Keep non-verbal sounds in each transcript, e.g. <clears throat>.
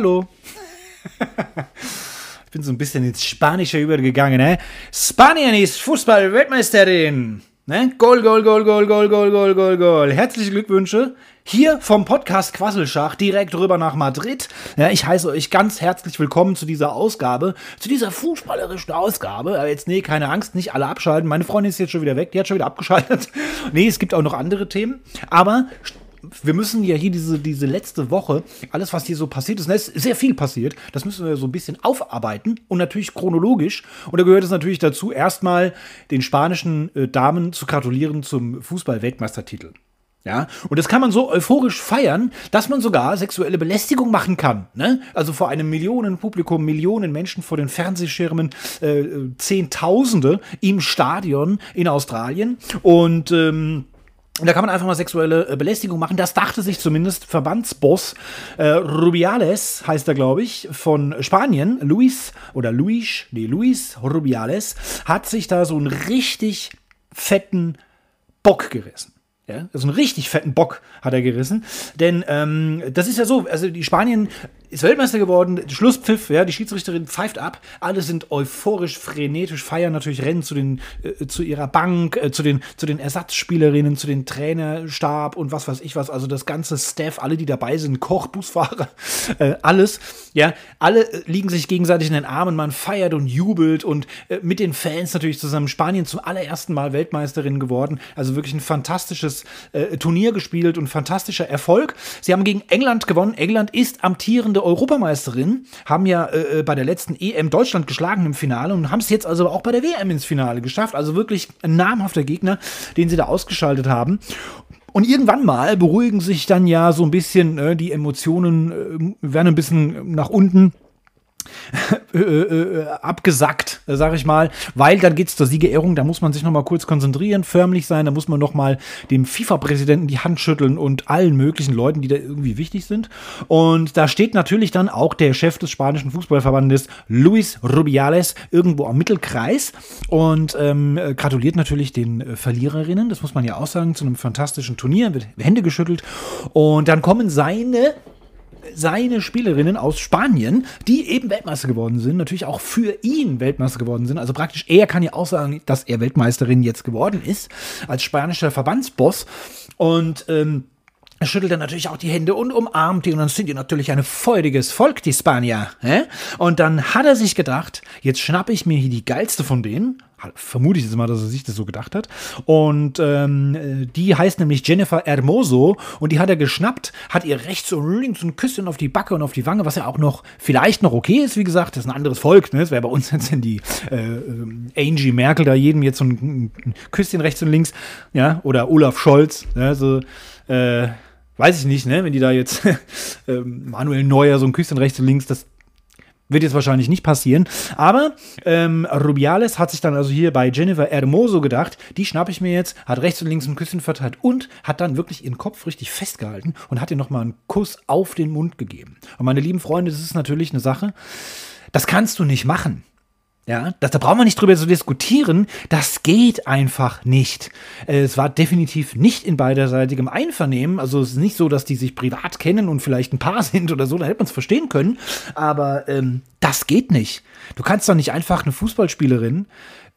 Hallo. <laughs> Ich bin so ein bisschen ins Spanische übergegangen, ne? Spanien ist Fußball-Weltmeisterin. Ne? Goal, Goal, Goal, Goal, Goal, Goal, Goal, Goal, Goal. Herzliche Glückwünsche. Hier vom Podcast Quasselschach direkt rüber nach Madrid. Ja, ich heiße euch ganz herzlich willkommen zu dieser Ausgabe, zu dieser fußballerischen Ausgabe. Aber jetzt, nee, keine Angst, nicht alle abschalten. Meine Freundin ist jetzt schon wieder weg, die hat schon wieder abgeschaltet. <laughs> Nee, es gibt auch noch andere Themen. Aber wir müssen ja hier diese, diese letzte Woche, alles, was hier so passiert ist, und es ist sehr viel passiert, das müssen wir so ein bisschen aufarbeiten und natürlich chronologisch. Und da gehört es natürlich dazu, erstmal den spanischen äh, Damen zu gratulieren zum Fußball-Weltmeistertitel. Ja, und das kann man so euphorisch feiern, dass man sogar sexuelle Belästigung machen kann. Ne? Also vor einem Millionenpublikum, Millionen Menschen vor den Fernsehschirmen, äh, Zehntausende im Stadion in Australien. Und ähm, und da kann man einfach mal sexuelle äh, Belästigung machen. Das dachte sich zumindest Verbandsboss äh, Rubiales, heißt er, glaube ich, von Spanien. Luis oder Luis, nee, Luis Rubiales hat sich da so einen richtig fetten Bock gerissen. Ja, also einen richtig fetten Bock hat er gerissen. Denn ähm, das ist ja so, also die Spanien ist Weltmeister geworden, Schlusspfiff, ja, die Schiedsrichterin pfeift ab, alle sind euphorisch, frenetisch, feiern natürlich, rennen zu den, äh, zu ihrer Bank, äh, zu den, zu den Ersatzspielerinnen, zu den Trainerstab und was weiß ich was, also das ganze Staff, alle, die dabei sind, Koch, Busfahrer, <laughs> äh, alles, ja, alle äh, liegen sich gegenseitig in den Armen, man feiert und jubelt und äh, mit den Fans natürlich zusammen. Spanien zum allerersten Mal Weltmeisterin geworden, also wirklich ein fantastisches äh, Turnier gespielt und fantastischer Erfolg. Sie haben gegen England gewonnen, England ist amtierende amtierende Europameisterin, haben ja äh, äh bei der letzten EM Deutschland geschlagen im Finale und haben es jetzt also auch bei der WM ins Finale geschafft. Also wirklich ein namhafter Gegner, den sie da ausgeschaltet haben. Und irgendwann mal beruhigen sich dann ja so ein bisschen äh, die Emotionen, äh, werden ein bisschen nach unten abgesackt, sag ich mal, weil dann geht's zur Siegerehrung, da muss man sich noch mal kurz konzentrieren, förmlich sein, da muss man noch mal dem FIFA-Präsidenten die Hand schütteln und allen möglichen Leuten, die da irgendwie wichtig sind. Und da steht natürlich dann auch der Chef des spanischen Fußballverbandes, Luis Rubiales, irgendwo am Mittelkreis. Und ähm, gratuliert natürlich den äh, Verliererinnen, das muss man ja auch sagen, zu einem fantastischen Turnier, wird Hände geschüttelt. Und dann kommen seine seine Spielerinnen aus Spanien, die eben Weltmeister geworden sind, natürlich auch für ihn Weltmeister geworden sind. Also praktisch, er kann ja auch sagen, dass er Weltmeisterin jetzt geworden ist, als spanischer Verbandsboss. Und ähm, er schüttelt dann natürlich auch die Hände und umarmt die und dann sind die natürlich ein feuriges Volk, die Spanier. Hä? Und dann hat er sich gedacht, jetzt schnappe ich mir hier die geilste von denen vermute ich jetzt mal, dass er sich das so gedacht hat. Und ähm, die heißt nämlich Jennifer Hermoso und die hat er geschnappt, hat ihr rechts und links ein Küsschen auf die Backe und auf die Wange, was ja auch noch vielleicht noch okay ist, wie gesagt, das ist ein anderes Volk, ne? Das wäre bei uns jetzt in die äh, ähm, Angie Merkel da jedem jetzt so ein, ein, Küsschen rechts und links, ja, oder Olaf Scholz, ja, so, äh, weiß ich nicht, ne, wenn die da jetzt <laughs> äh, Manuel Neuer so ein Küsschen rechts und links, das wird jetzt wahrscheinlich nicht passieren. Aber ähm, Rubiales hat sich dann also hier bei Jennifer Hermoso gedacht, die schnappe ich mir jetzt, hat rechts und links ein Küsschen verteilt und hat dann wirklich ihren Kopf richtig festgehalten und hat ihr nochmal einen Kuss auf den Mund gegeben. Und meine lieben Freunde, das ist natürlich eine Sache, das kannst du nicht machen. Ja, das, da brauchen wir nicht drüber zu diskutieren. Das geht einfach nicht. Es war definitiv nicht in beiderseitigem Einvernehmen. Also es ist nicht so, dass die sich privat kennen und vielleicht ein Paar <laughs> sind oder so. Da hätte man es verstehen können. Aber ähm, das geht nicht. Du kannst doch nicht einfach eine Fußballspielerin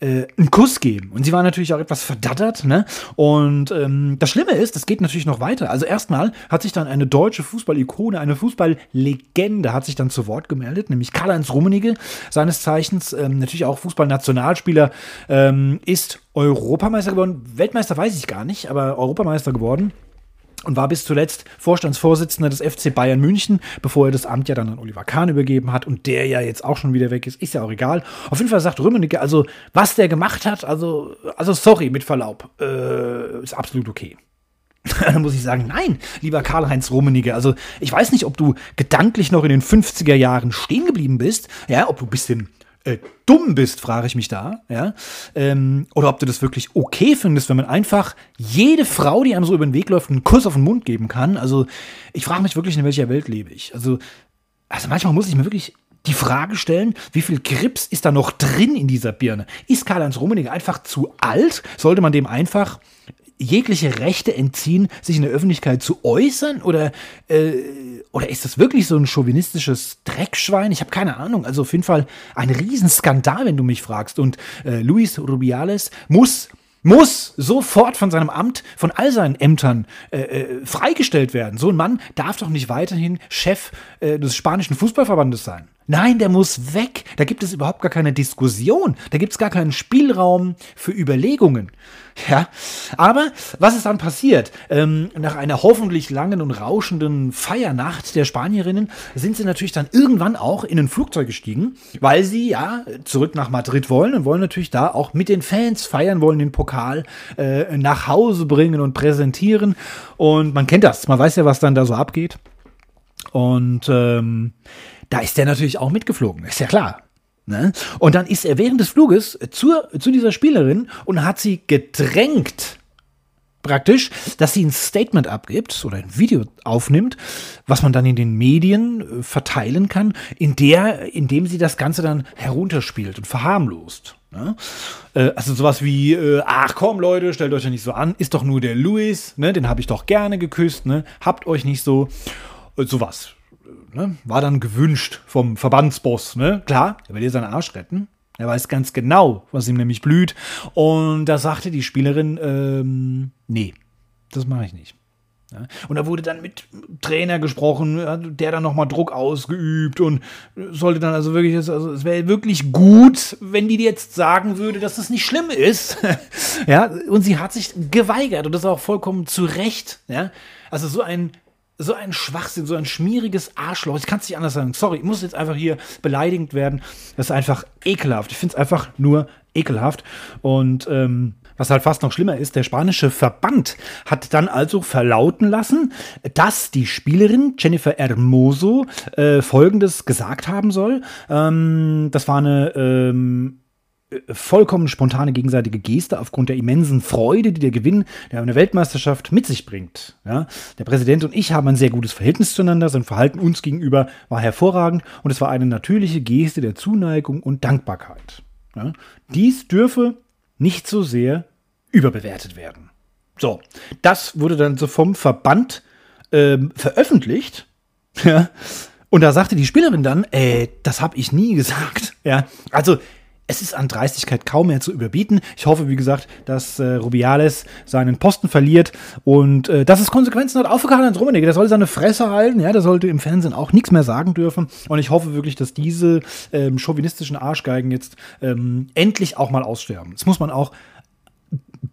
äh, einen Kuss geben. Und sie war natürlich auch etwas verdattert, ne? Und ähm, das Schlimme ist, das geht natürlich noch weiter. Also erstmal hat sich dann eine deutsche Fußballikone, eine Fußballlegende hat sich dann zu Wort gemeldet, nämlich Karl-Heinz Rummenigge, seines Zeichens ähm, natürlich auch Fußballnationalspieler, ähm, ist Europameister geworden. Weltmeister weiß ich gar nicht, aber Europameister geworden und war bis zuletzt Vorstandsvorsitzender des FC Bayern München, bevor er das Amt ja dann an Oliver Kahn übergeben hat und der ja jetzt auch schon wieder weg ist, ist ja auch egal. Auf jeden Fall sagt Rümmenigge, also was der gemacht hat, also, also sorry, mit Verlaub, äh, ist absolut okay. <laughs> Dann muss ich sagen, nein, lieber Karl-Heinz Rummenigge. Also, ich weiß nicht, ob du gedanklich noch in den 50er Jahren stehen geblieben bist, ja, ob du ein bisschen äh, dumm bist, frage ich mich da, ja, ähm, oder ob du das wirklich okay findest, wenn man einfach jede Frau, die einem so über den Weg läuft, einen Kuss auf den Mund geben kann. Also ich frage mich wirklich, in welcher Welt lebe ich. Also, also manchmal muss ich mir wirklich die Frage stellen, wie viel Krips ist da noch drin in dieser Birne? Ist Karl-Heinz Rummenigge einfach zu alt? Sollte man dem einfach jegliche Rechte entziehen, sich in der Öffentlichkeit zu äußern? Oder, äh, oder ist das wirklich so ein chauvinistisches Dreckschwein? Ich habe keine Ahnung. Also auf jeden Fall ein Riesenskandal, wenn du mich fragst. Und äh, Luis Rubiales muss muss sofort von seinem Amt, von all seinen Ämtern äh, äh, freigestellt werden. So ein Mann darf doch nicht weiterhin Chef äh, des spanischen Fußballverbandes sein. Nein, der muss weg. Da gibt es überhaupt gar keine Diskussion. Da gibt es gar keinen Spielraum für Überlegungen. Ja, aber was ist dann passiert? Ähm, nach einer hoffentlich langen und rauschenden Feiernacht der Spanierinnen sind sie natürlich dann irgendwann auch in ein Flugzeug gestiegen, weil sie ja zurück nach Madrid wollen und wollen natürlich da auch mit den Fans feiern, wollen den Pokal äh, nach Hause bringen und präsentieren. Und man kennt das, man weiß ja, was dann da so abgeht. Und ähm, da ist der natürlich auch mitgeflogen, ist ja klar. Ne? Und dann ist er während des Fluges zur, zu dieser Spielerin und hat sie gedrängt, praktisch, dass sie ein Statement abgibt oder ein Video aufnimmt, was man dann in den Medien äh, verteilen kann, in der, in dem sie das Ganze dann herunterspielt und verharmlost. Ne? Äh, also sowas wie, äh, ach komm Leute, stellt euch ja nicht so an, ist doch nur der Louis, ne? den habe ich doch gerne geküsst, ne? habt euch nicht so, sowas ne, war dann gewünscht vom Verbandsboss. Ne? Klar, er will dir seinen Arsch retten. Er weiß ganz genau, was ihm nämlich blüht. Und da sagte die Spielerin, ähm, nee, das mache ich nicht. Ja? Und da wurde dann mit Trainer gesprochen, der dann nochmal Druck ausgeübt und sollte dann also wirklich, also es wäre wirklich gut, wenn die jetzt sagen würde, dass das nicht schlimm ist. <laughs> ja, und sie hat sich geweigert und das auch vollkommen zu Recht. Ja, also so ein so ein Schwachsinn, so ein schmieriges Arschloch. Ich kann es nicht anders sagen. Sorry, ich muss jetzt einfach hier beleidigend werden. Das ist einfach ekelhaft. Ich finde es einfach nur ekelhaft. Und ähm, was halt fast noch schlimmer ist, der spanische Verband hat dann also verlauten lassen, dass die Spielerin Jennifer Hermoso äh, Folgendes gesagt haben soll. Ähm, das war eine ähm, vollkommen spontane gegenseitige Geste aufgrund der immensen Freude, die der Gewinn der eine Weltmeisterschaft mit sich bringt. Ja, der Präsident und ich haben ein sehr gutes Verhältnis zueinander, sein Verhalten uns gegenüber war hervorragend und es war eine natürliche Geste der Zuneigung und Dankbarkeit. Ja, dies dürfe nicht so sehr überbewertet werden. So, das wurde dann so vom Verband ähm, veröffentlicht. Ja, und da sagte die Spielerin dann, äh, das habe ich nie gesagt. Ja, also es ist an Dreistigkeit kaum mehr zu überbieten. Ich hoffe, wie gesagt, dass äh, Rubiales seinen Posten verliert und äh, dass es Konsequenzen hat, auch für Karl-Heinz. Der soll seine Fresse halten, ja, der sollte im Fernsehen auch nichts mehr sagen dürfen. Und ich hoffe wirklich, dass diese ähm, chauvinistischen Arschgeigen jetzt ähm, endlich auch mal aussterben. Das muss man auch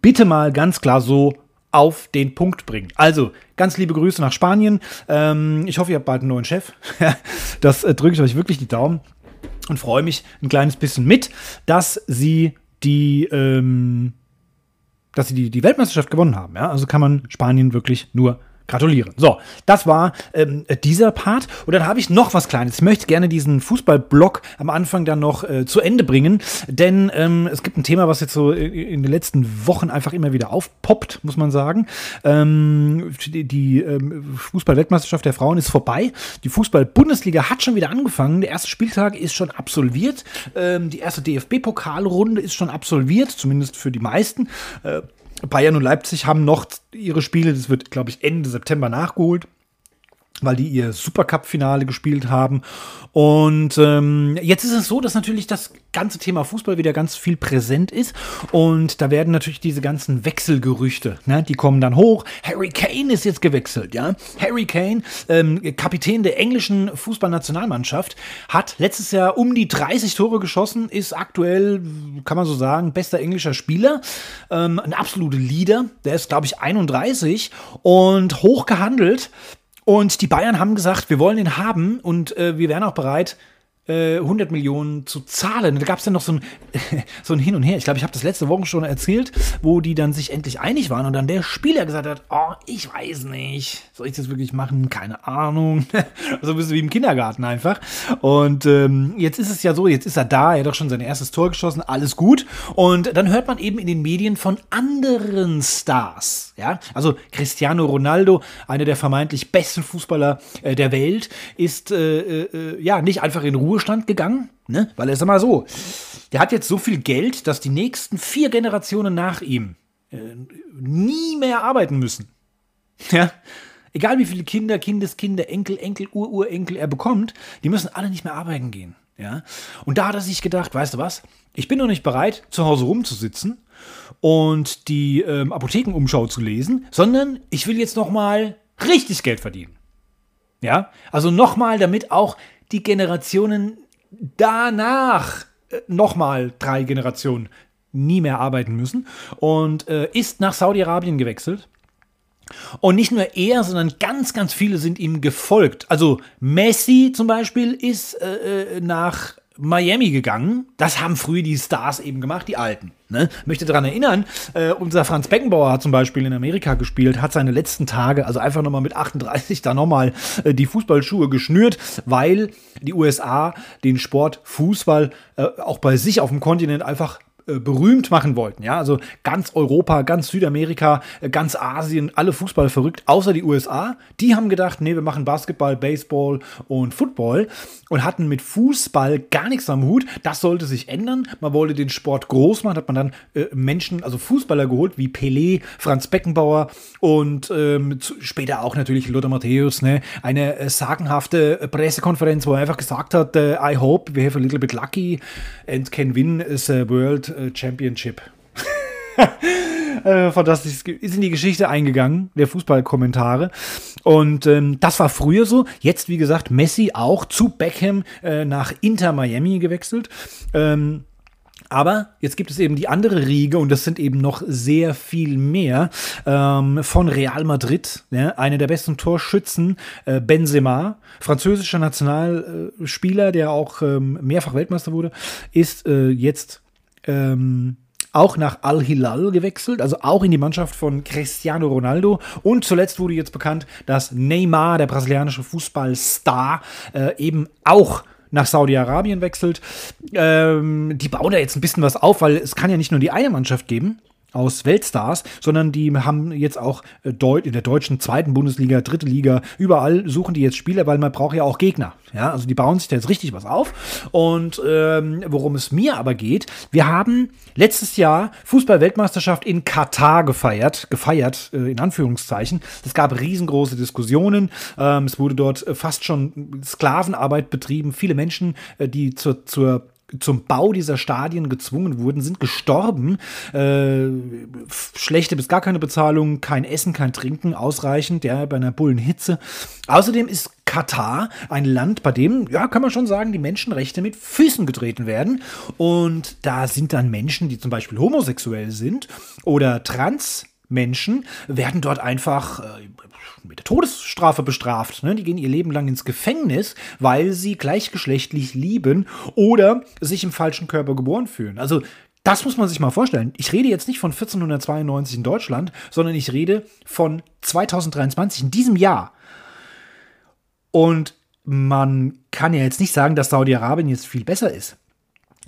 bitte mal ganz klar so auf den Punkt bringen. Also, ganz liebe Grüße nach Spanien. Ähm, ich hoffe, ihr habt bald einen neuen Chef. <laughs> das äh, drücke ich euch wirklich die Daumen und freue mich ein kleines bisschen mit, dass sie die, ähm, dass sie die, die Weltmeisterschaft gewonnen haben. Ja? Also kann man Spanien wirklich nur gratulieren. So, das war ähm, dieser Part. Und dann habe ich noch was Kleines. Ich möchte gerne diesen Fußballblock am Anfang dann noch äh, zu Ende bringen, denn ähm, es gibt ein Thema, was jetzt so in den letzten Wochen einfach immer wieder aufpoppt, muss man sagen. Ähm, die die ähm, Fußball-Weltmeisterschaft der Frauen ist vorbei. Die Fußball-Bundesliga hat schon wieder angefangen. Der erste Spieltag ist schon absolviert. Ähm, die erste DFB-Pokalrunde ist schon absolviert, zumindest für die meisten. Äh, Bayern und Leipzig haben noch ihre Spiele, das wird, glaube ich, Ende September nachgeholt weil die ihr Supercup-Finale gespielt haben. Und ähm, jetzt ist es so, dass natürlich das ganze Thema Fußball wieder ganz viel präsent ist. Und da werden natürlich diese ganzen Wechselgerüchte, ne, die kommen dann hoch. Harry Kane ist jetzt gewechselt, ja. Harry Kane, ähm, Kapitän der englischen Fußballnationalmannschaft, hat letztes Jahr um die 30 Tore geschossen, ist aktuell, kann man so sagen, bester englischer Spieler. Ähm, ein absoluter Leader. Der ist, glaube ich, 31 und hoch gehandelt. Und die Bayern haben gesagt, wir wollen ihn haben und äh, wir wären auch bereit, 100 äh, Millionen zu zahlen. Da gab es dann noch so ein, <laughs> so ein Hin und Her. Ich glaube, ich habe das letzte Woche schon erzählt, wo die dann sich endlich einig waren und dann der Spieler gesagt hat, oh, ich weiß nicht, soll ich das wirklich machen? Keine Ahnung. <laughs> so ein bisschen wie im Kindergarten einfach. Und ähm, jetzt ist es ja so, jetzt ist er da, er hat doch schon sein erstes Tor geschossen, alles gut. Und dann hört man eben in den Medien von anderen Stars. Ja, also Cristiano Ronaldo, einer der vermeintlich besten Fußballer äh, der Welt, ist äh, äh, ja nicht einfach in Ruhe Ruhestand gegangen, ne? Weil er sag mal so, der hat jetzt so viel Geld, dass die nächsten vier Generationen nach ihm äh, nie mehr arbeiten müssen. Ja. Egal wie viele Kinder, Kindeskinder, Enkel, Enkel, Ururenkel er bekommt, die müssen alle nicht mehr arbeiten gehen. Ja. Und da hat er sich gedacht, weißt du was? Ich bin noch nicht bereit, zu Hause rumzusitzen und die ähm, Apothekenumschau zu lesen, sondern ich will jetzt noch mal richtig Geld verdienen. Ja, also nochmal, damit auch die Generationen danach äh, nochmal drei Generationen nie mehr arbeiten müssen und äh, ist nach Saudi-Arabien gewechselt. Und nicht nur er, sondern ganz, ganz viele sind ihm gefolgt. Also Messi zum Beispiel ist äh, äh nach Miami gegangen. Das haben früher die Stars eben gemacht, die Alten. Ne? Möchte daran erinnern, äh, unser Franz Beckenbauer hat zum Beispiel in Amerika gespielt, hat seine letzten Tage, also einfach nochmal mit 38 da nochmal äh, die Fußballschuhe geschnürt, weil die USA den Sport Fußball äh, auch bei sich auf dem Kontinent einfach berühmt machen wollten. Ja, also ganz Europa, ganz Südamerika, äh, ganz Asien, alle Fußball verrückt, außer die USA. Die haben gedacht, nee, wir machen Basketball, Baseball und Football und hatten mit Fußball gar nichts am Hut. Das sollte sich ändern. Man wollte den Sport groß machen, hat man dann äh, Menschen, also Fußballer geholt, wie Pelé, Franz Beckenbauer und ähm, später auch natürlich Lothar Matthäus, ne? Eine äh, sagenhafte Pressekonferenz, wo er einfach gesagt hat, äh, I hope we have a little bit lucky and can win the world äh, Championship. <laughs> äh, fantastisch. Ist in die Geschichte eingegangen, der Fußballkommentare. Und ähm, das war früher so. Jetzt, wie gesagt, Messi auch zu Beckham äh, nach Inter Miami gewechselt. Ähm, aber jetzt gibt es eben die andere Riege und das sind eben noch sehr viel mehr ähm, von Real Madrid. Ja, eine der besten Torschützen, äh, Benzema, französischer Nationalspieler, der auch ähm, mehrfach Weltmeister wurde, ist äh, jetzt ähm, auch nach Al-Hilal gewechselt, also auch in die Mannschaft von Cristiano Ronaldo. Und zuletzt wurde jetzt bekannt, dass Neymar, der brasilianische Fußballstar, äh, eben auch nach Saudi-Arabien wechselt. Ähm, die bauen da jetzt ein bisschen was auf, weil es kann ja nicht nur die eine Mannschaft geben aus Weltstars, sondern die haben jetzt auch äh, in der deutschen zweiten Bundesliga, dritte Liga, überall suchen die jetzt Spieler, weil man braucht ja auch Gegner. Ja, also die bauen sich da jetzt richtig was auf. Und ähm, worum es mir aber geht, wir haben letztes Jahr Fußball-Weltmeisterschaft in Katar gefeiert, gefeiert äh, in Anführungszeichen. Es gab riesengroße Diskussionen. Ähm, es wurde dort fast schon Sklavenarbeit betrieben. Viele Menschen, äh, die zur, zur zum Bau dieser Stadien gezwungen wurden, sind gestorben. Äh, schlechte bis gar keine Bezahlung, kein Essen, kein Trinken ausreichend, ja, bei einer Bullenhitze. Außerdem ist Katar ein Land, bei dem, ja, kann man schon sagen, die Menschenrechte mit Füßen getreten werden. Und da sind dann Menschen, die zum Beispiel homosexuell sind oder trans Menschen werden dort einfach äh, mit der Todesstrafe bestraft. Ne? Die gehen ihr Leben lang ins Gefängnis, weil sie gleichgeschlechtlich lieben oder sich im falschen Körper geboren fühlen. Also das muss man sich mal vorstellen. Ich rede jetzt nicht von 1492 in Deutschland, sondern ich rede von 2023, in diesem Jahr. Und man kann ja jetzt nicht sagen, dass Saudi-Arabien jetzt viel besser ist.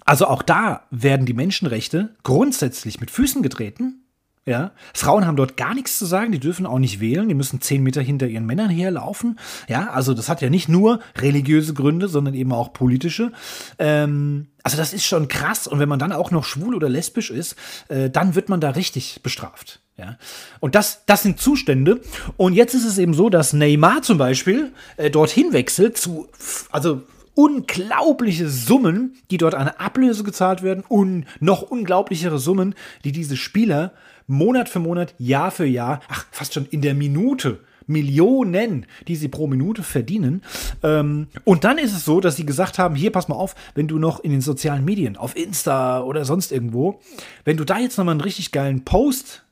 Also auch da werden die Menschenrechte grundsätzlich mit Füßen getreten ja, Frauen haben dort gar nichts zu sagen, die dürfen auch nicht wählen, die müssen zehn Meter hinter ihren Männern herlaufen. Ja, also das hat ja nicht nur religiöse Gründe, sondern eben auch politische. Ähm, also das ist schon krass. Und wenn man dann auch noch schwul oder lesbisch ist, äh, dann wird man da richtig bestraft. Ja, und das, das sind Zustände. Und jetzt ist es eben so, dass Neymar zum Beispiel äh, dorthin wechselt zu, also unglaubliche Summen, die dort eine Ablöse gezahlt werden und noch unglaublichere Summen, die diese Spieler Monat für Monat, Jahr für Jahr, ach, fast schon in der Minute Millionen, die sie pro Minute verdienen. Ähm, und dann ist es so, dass sie gesagt haben, hier, pass mal auf, wenn du noch in den sozialen Medien, auf Insta oder sonst irgendwo, wenn du da jetzt nochmal einen richtig geilen Post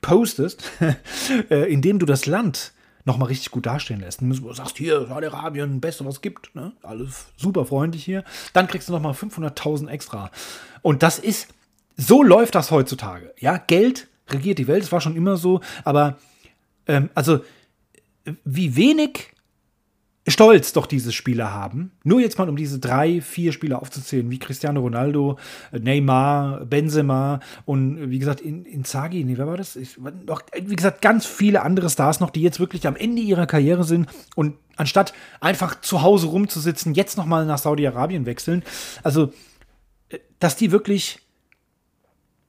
postest, <laughs> äh, in dem du das Land nochmal richtig gut dastehen lässt. Und du sagst, hier, Saudi-Arabien, beste, was es gibt, ne? alles super freundlich hier, dann kriegst du nochmal 500.000 extra. Und das ist so läuft das heutzutage. Ja, Geld regiert die Welt, es war schon immer so, aber ähm, also wie wenig stolz doch diese Spieler haben. Nur jetzt mal, um diese drei, vier Spieler aufzuzählen, wie Cristiano Ronaldo, Neymar, Benzema und wie gesagt, in, Inzaghi, nee, wer war das? Ich, noch, wie gesagt, ganz viele andere Stars noch, die jetzt wirklich am Ende ihrer Karriere sind und anstatt einfach zu Hause rumzusitzen, jetzt nochmal nach Saudi-Arabien wechseln. Also, äh, dass die wirklich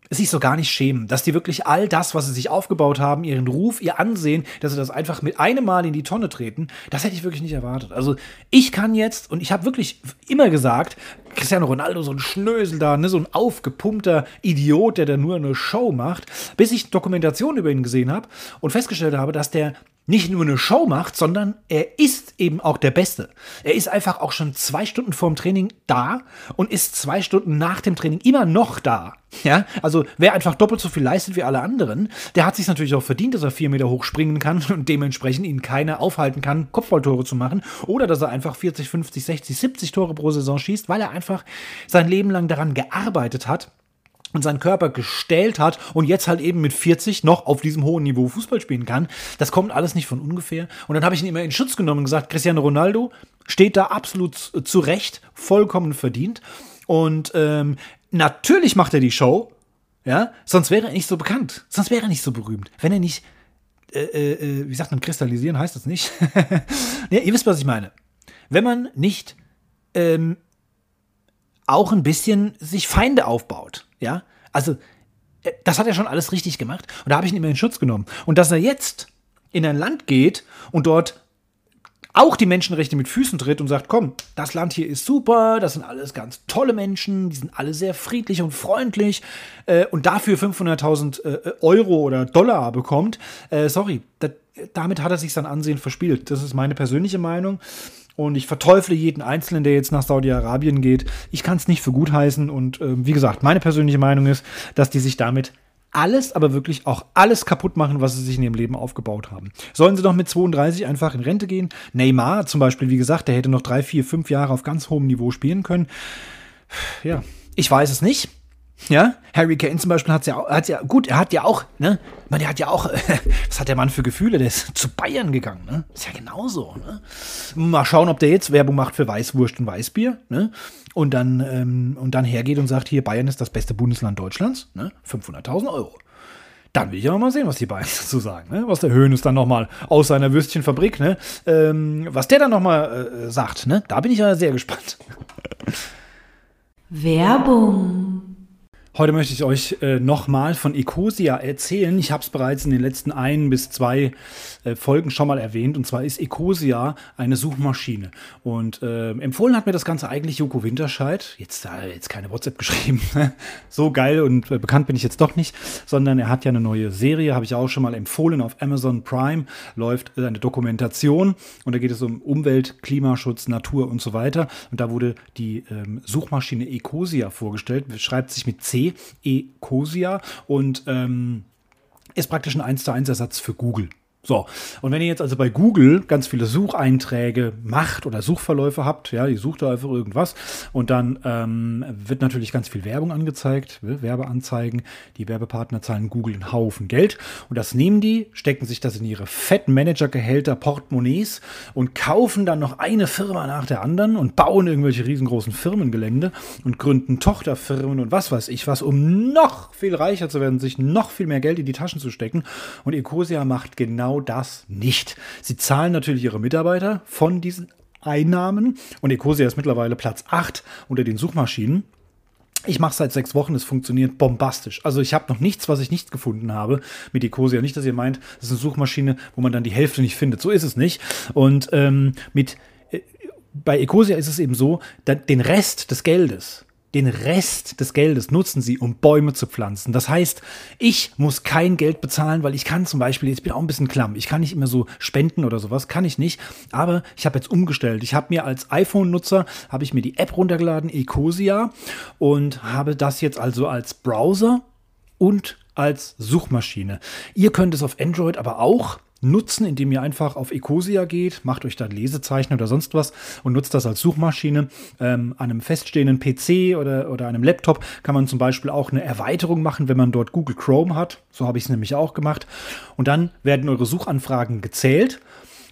sich so gar nicht schämen, dass die wirklich all das, was sie sich aufgebaut haben, ihren Ruf, ihr Ansehen, dass sie das einfach mit einem Mal in die Tonne treten, das hätte ich wirklich nicht erwartet. Also ich kann jetzt, und ich habe wirklich immer gesagt, Cristiano Ronaldo, so ein Schnösel da, ne, so ein aufgepumpter Idiot, der da nur eine Show macht, bis ich Dokumentation über ihn gesehen habe und festgestellt habe, dass der nicht nur eine Show macht, sondern er ist eben auch der Beste. Er ist einfach auch schon zwei Stunden vorm Training da und ist zwei Stunden nach dem Training immer noch da. Ja, also wer einfach doppelt so viel leistet wie alle anderen, der hat sich natürlich auch verdient, dass er vier Meter hoch springen kann <laughs> und dementsprechend ihn keiner aufhalten kann, Kopfballtore zu machen oder dass er einfach 40, 50, 60, 70 Tore pro Saison schießt, weil er einfach sein Leben lang daran gearbeitet hat und seinen Körper gestellt hat und jetzt halt eben mit 40 noch auf diesem hohen Niveau Fußball spielen kann. Das kommt alles nicht von ungefähr. Und dann habe ich ihn immer in Schutz genommen und gesagt, Cristiano Ronaldo steht da absolut zu Recht, vollkommen verdient. Und ähm, natürlich macht er die Show, ja, sonst wäre er nicht so bekannt, sonst wäre er nicht so berühmt. Wenn er nicht, äh, äh, äh wie sagt man, kristallisieren heißt das nicht. <laughs> ja, ihr wisst, was ich meine. Wenn man nicht ähm, auch ein bisschen sich Feinde aufbaut. Ja, also äh, das hat er schon alles richtig gemacht und da habe ich ihn immer in Schutz genommen. Und dass er jetzt in ein Land geht und dort auch die Menschenrechte mit Füßen tritt und sagt, komm, das Land hier ist super, das sind alles ganz tolle Menschen, die sind alle sehr friedlich und freundlich äh, und dafür 500.000 äh, Euro oder Dollar bekommt, äh, sorry, das, damit hat er sich sein Ansehen verspielt. Das ist meine persönliche Meinung. Und ich verteufle jeden Einzelnen, der jetzt nach Saudi-Arabien geht. Ich kann es nicht für gut heißen. Und äh, wie gesagt, meine persönliche Meinung ist, dass die sich damit alles, aber wirklich auch alles kaputt machen, was sie sich in ihrem Leben aufgebaut haben. Sollen sie doch mit 32 einfach in Rente gehen? Neymar zum Beispiel, wie gesagt, der hätte noch drei, vier, fünf Jahre auf ganz hohem Niveau spielen können. Ja, ich weiß es nicht. Ja, Harry Kane zum Beispiel hat ja, hat's ja, gut, er hat ja auch, ne, man, der hat ja auch, <laughs> was hat der Mann für Gefühle, der ist zu Bayern gegangen, ne, ist ja genauso, ne. Mal schauen, ob der jetzt Werbung macht für Weißwurst und Weißbier, ne, und dann, ähm, und dann hergeht und sagt, hier, Bayern ist das beste Bundesland Deutschlands, ne, 500.000 Euro. Dann will ich aber mal sehen, was die beiden dazu <laughs> sagen, ne? was der Höhnes dann nochmal aus seiner Würstchenfabrik, ne? Ähm, was der dann nochmal äh, sagt. Ne? Da bin ich ja sehr gespannt. Werbung Heute möchte ich euch äh, nochmal von Ecosia erzählen. Ich habe es bereits in den letzten ein bis zwei äh, Folgen schon mal erwähnt. Und zwar ist Ecosia eine Suchmaschine. Und äh, empfohlen hat mir das Ganze eigentlich Joko Winterscheid. Jetzt äh, jetzt keine WhatsApp geschrieben. <laughs> so geil und äh, bekannt bin ich jetzt doch nicht. Sondern er hat ja eine neue Serie, habe ich auch schon mal empfohlen. Auf Amazon Prime läuft äh, eine Dokumentation. Und da geht es um Umwelt, Klimaschutz, Natur und so weiter. Und da wurde die ähm, Suchmaschine Ecosia vorgestellt. Schreibt sich mit C Ecosia und ähm, ist praktisch ein 1 zu 1 Ersatz für Google. So, und wenn ihr jetzt also bei Google ganz viele Sucheinträge macht oder Suchverläufe habt, ja, ihr sucht da einfach irgendwas und dann ähm, wird natürlich ganz viel Werbung angezeigt, Werbeanzeigen. Die Werbepartner zahlen Google einen Haufen Geld und das nehmen die, stecken sich das in ihre fetten Managergehälter, Portemonnaies und kaufen dann noch eine Firma nach der anderen und bauen irgendwelche riesengroßen Firmengelände und gründen Tochterfirmen und was weiß ich was, um noch viel reicher zu werden, sich noch viel mehr Geld in die Taschen zu stecken. Und Ecosia macht genau genau das nicht. Sie zahlen natürlich ihre Mitarbeiter von diesen Einnahmen und Ecosia ist mittlerweile Platz 8 unter den Suchmaschinen. Ich mache seit sechs Wochen, es funktioniert bombastisch. Also ich habe noch nichts, was ich nicht gefunden habe mit Ecosia. Nicht, dass ihr meint, das ist eine Suchmaschine, wo man dann die Hälfte nicht findet. So ist es nicht. Und ähm, mit äh, bei Ecosia ist es eben so, den Rest des Geldes, den Rest des Geldes nutzen sie, um Bäume zu pflanzen. Das heißt, ich muss kein Geld bezahlen, weil ich kann zum Beispiel, ich bin auch ein bisschen klamm, ich kann nicht immer so spenden oder sowas, kann ich nicht. Aber ich habe jetzt umgestellt. Ich habe mir als iPhone-Nutzer, habe ich mir die App runtergeladen, Ecosia, und habe das jetzt also als Browser und als Suchmaschine. Ihr könnt es auf Android aber auch nutzen, indem ihr einfach auf Ecosia geht, macht euch da Lesezeichen oder sonst was und nutzt das als Suchmaschine. Ähm, an einem feststehenden PC oder, oder einem Laptop kann man zum Beispiel auch eine Erweiterung machen, wenn man dort Google Chrome hat. So habe ich es nämlich auch gemacht. Und dann werden eure Suchanfragen gezählt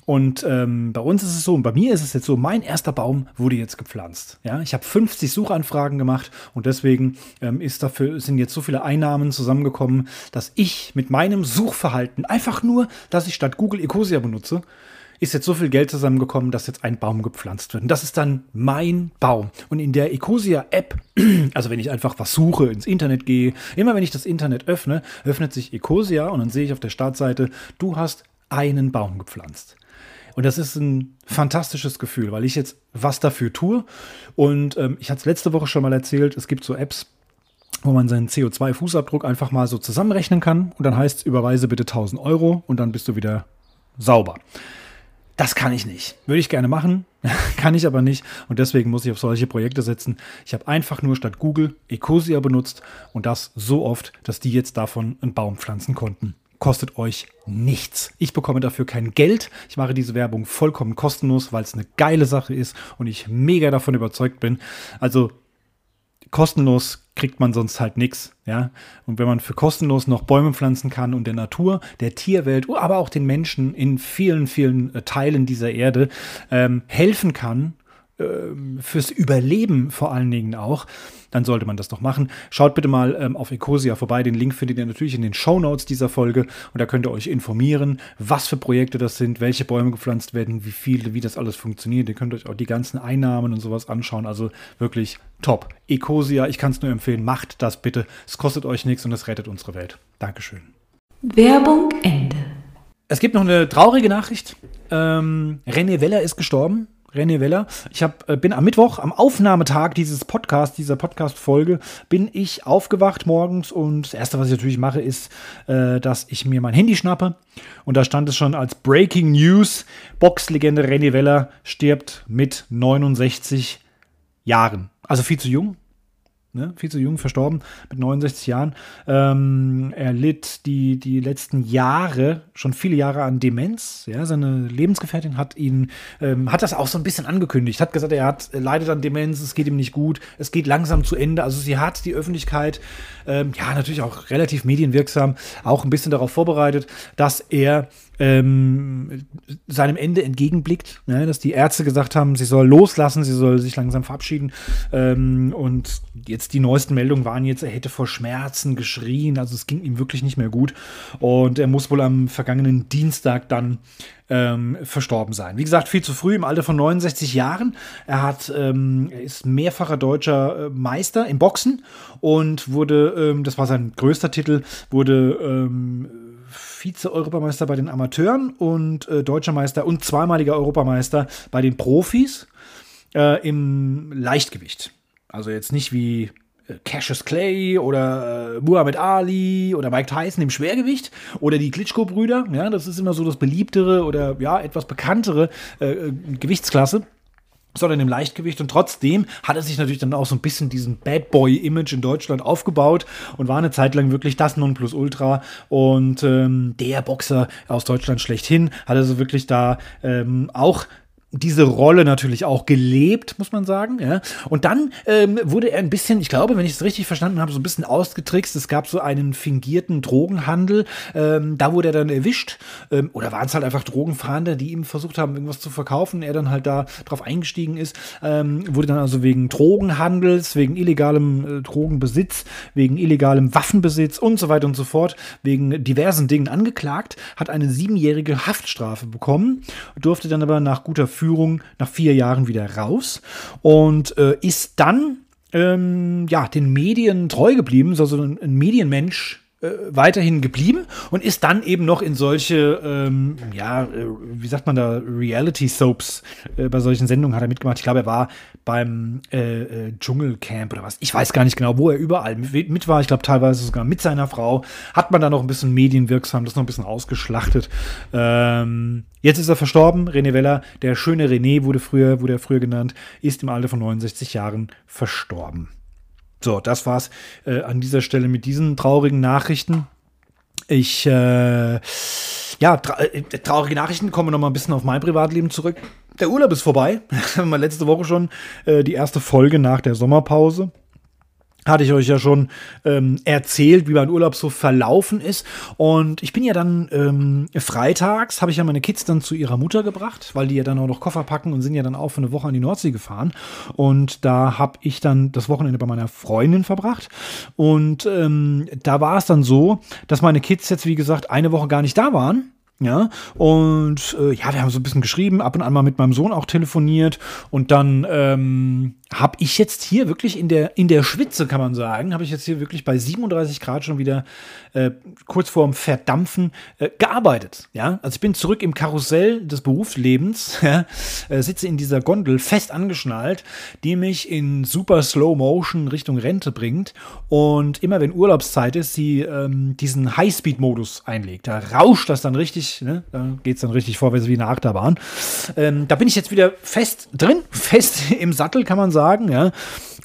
Und ähm, bei uns ist es so, und bei mir ist es jetzt so, mein erster Baum wurde jetzt gepflanzt. Ja, ich habe 50 Suchanfragen gemacht und deswegen ähm, ist dafür, sind jetzt so viele Einnahmen zusammengekommen, dass ich mit meinem Suchverhalten einfach nur, dass ich statt Google Ecosia benutze, ist jetzt so viel Geld zusammengekommen, dass jetzt ein Baum gepflanzt wird. Und das ist dann mein Baum. Und in der Ecosia-App, <clears throat> also wenn ich einfach was suche, ins Internet gehe, immer wenn ich das Internet öffne, öffnet sich Ecosia und dann sehe ich auf der Startseite, du hast einen Baum gepflanzt. Und das ist ein fantastisches Gefühl, weil ich jetzt was dafür tue. Und ähm, ich hatte es letzte Woche schon mal erzählt, es gibt so Apps, wo man seinen CO2-Fußabdruck einfach mal so zusammenrechnen kann. Und dann heißt es, überweise bitte 1000 Euro und dann bist du wieder sauber. Das kann ich nicht. Würde ich gerne machen, <laughs> kann ich aber nicht. Und deswegen muss ich auf solche Projekte setzen. Ich habe einfach nur statt Google Ecosia benutzt und das so oft, dass die jetzt davon einen Baum pflanzen konnten. Kostet euch nichts. Ich bekomme dafür kein Geld. Ich mache diese Werbung vollkommen kostenlos, weil es eine geile Sache ist und ich mega davon überzeugt bin. Also kostenlos kriegt man sonst halt nichts. Ja? Und wenn man für kostenlos noch Bäume pflanzen kann und der Natur, der Tierwelt, aber auch den Menschen in vielen, vielen äh, Teilen dieser Erde ähm, helfen kann, fürs Überleben vor allen Dingen auch, dann sollte man das doch machen. Schaut bitte mal ähm, auf Ecosia vorbei. Den Link findet ihr natürlich in den Show Notes dieser Folge und da könnt ihr euch informieren, was für Projekte das sind, welche Bäume gepflanzt werden, wie viele, wie das alles funktioniert. Ihr könnt euch auch die ganzen Einnahmen und sowas anschauen. Also wirklich top. Ecosia, ich kann es nur empfehlen, macht das bitte. Es kostet euch nichts und es rettet unsere Welt. Dankeschön. Werbung Ende. Es gibt noch eine traurige Nachricht. Ähm, René Weller ist gestorben. René Weller. Ich hab, äh, bin am Mittwoch, am Aufnahmetag dieses Podcasts, dieser Podcast-Folge, bin ich aufgewacht morgens und das Erste, was ich natürlich mache, ist, äh, dass ich mir mein Handy schnappe. Und da stand es schon als Breaking News, Boxlegende René Weller stirbt mit 69 Jahren. Also viel zu jung, ne, viel zu jung verstorben, mit 69 Jahren. Ähm, er litt die, die letzten Jahre, schon viele Jahre an Demenz. Ja, seine Lebensgefährtin hat ihn, ähm, hat das auch so ein bisschen angekündigt, hat gesagt, er hat, leidet an Demenz, es geht ihm nicht gut, es geht langsam zu Ende. Also sie hat die Öffentlichkeit, ähm, ja, natürlich auch relativ medienwirksam, auch ein bisschen darauf vorbereitet, dass er ähm, seinem Ende entgegenblickt, ne? dass die Ärzte gesagt haben, sie soll loslassen, sie soll sich langsam verabschieden. Ähm, und jetzt die neuesten Meldungen waren jetzt, er hätte vor Schmerzen geschrien, also es ging ihm wirklich nicht mehr gut. Und er muss wohl am vergangenen Dienstag dann ähm, verstorben sein. Wie gesagt, viel zu früh, im Alter von 69 Jahren. Er hat, ähm, er ist mehrfacher deutscher äh, Meister im Boxen und wurde, ähm, das war sein größter Titel, wurde ähm, Vize-Europameister bei den Amateuren und äh, Deutscher Meister und zweimaliger Europameister bei den Profis äh, im Leichtgewicht. Also jetzt nicht wie äh, Cassius Clay oder äh, Muhammad Ali oder Mike Tyson im Schwergewicht oder die Klitschko-Brüder. Ja, das ist immer so das beliebtere oder ja etwas bekanntere äh, äh Gewichtsklasse sondern im Leichtgewicht. Und trotzdem hat er sich natürlich dann auch so ein bisschen diesen Bad Boy-Image in Deutschland aufgebaut und war eine Zeit lang wirklich das Nonplusultra. Und ähm, der Boxer aus Deutschland schlechthin hat also wirklich da ähm, auch diese Rolle natürlich auch gelebt, muss man sagen. Ja. Und dann ähm, wurde er ein bisschen, ich glaube, wenn ich es richtig verstanden habe, so ein bisschen ausgetrickst. Es gab so einen fingierten Drogenhandel. Ähm, da wurde er dann erwischt. Ähm, oder waren es halt einfach Drogenfahnder, die ihm versucht haben, irgendwas zu verkaufen. Er dann halt da drauf eingestiegen ist. Ähm, wurde dann also wegen Drogenhandels, wegen illegalem äh, Drogenbesitz, wegen illegalem Waffenbesitz und so weiter und so fort, wegen diversen Dingen angeklagt, hat eine siebenjährige Haftstrafe bekommen, durfte dann aber nach guter Führung nach vier Jahren wieder raus und äh, ist dann ähm, ja, den Medien treu geblieben, also ein Medienmensch äh, weiterhin geblieben und ist dann eben noch in solche, ähm, ja, äh, wie sagt man da, Reality-Soaps äh, bei solchen Sendungen hat er mitgemacht. Ich glaube, er war beim äh, äh, Dschungelcamp oder was. Ich weiß gar nicht genau, wo er überall mit, mit war. Ich glaube, teilweise sogar mit seiner Frau. Hat man da noch ein bisschen medienwirksam, das noch ein bisschen ausgeschlachtet. Ähm, jetzt ist er verstorben. René Weller, der schöne René wurde früher, wurde er früher genannt, ist im Alter von 69 Jahren verstorben. So, das war's äh, an dieser Stelle mit diesen traurigen Nachrichten. Ich, äh, ja, tra äh, traurige Nachrichten, kommen wir noch mal ein bisschen auf mein Privatleben zurück. Der Urlaub ist vorbei. <laughs> Haben wir letzte Woche schon äh, die erste Folge nach der Sommerpause. Hatte ich euch ja schon ähm, erzählt, wie mein Urlaub so verlaufen ist. Und ich bin ja dann ähm, freitags, habe ich ja meine Kids dann zu ihrer Mutter gebracht, weil die ja dann auch noch Koffer packen und sind ja dann auch für eine Woche an die Nordsee gefahren. Und da habe ich dann das Wochenende bei meiner Freundin verbracht. Und ähm, da war es dann so, dass meine Kids jetzt, wie gesagt, eine Woche gar nicht da waren. Ja, und äh, ja, wir haben so ein bisschen geschrieben, ab und an mal mit meinem Sohn auch telefoniert und dann ähm, habe ich jetzt hier wirklich in der, in der Schwitze, kann man sagen, habe ich jetzt hier wirklich bei 37 Grad schon wieder äh, kurz vorm Verdampfen äh, gearbeitet. Ja, also ich bin zurück im Karussell des Berufslebens, <laughs> ja? äh, sitze in dieser Gondel fest angeschnallt, die mich in super Slow Motion Richtung Rente bringt und immer wenn Urlaubszeit ist, sie ähm, diesen Highspeed-Modus einlegt. Da rauscht das dann richtig, ne? da geht es dann richtig vorwärts wie eine Achterbahn. Ähm, da bin ich jetzt wieder fest drin, <laughs> fest im Sattel, kann man sagen ja.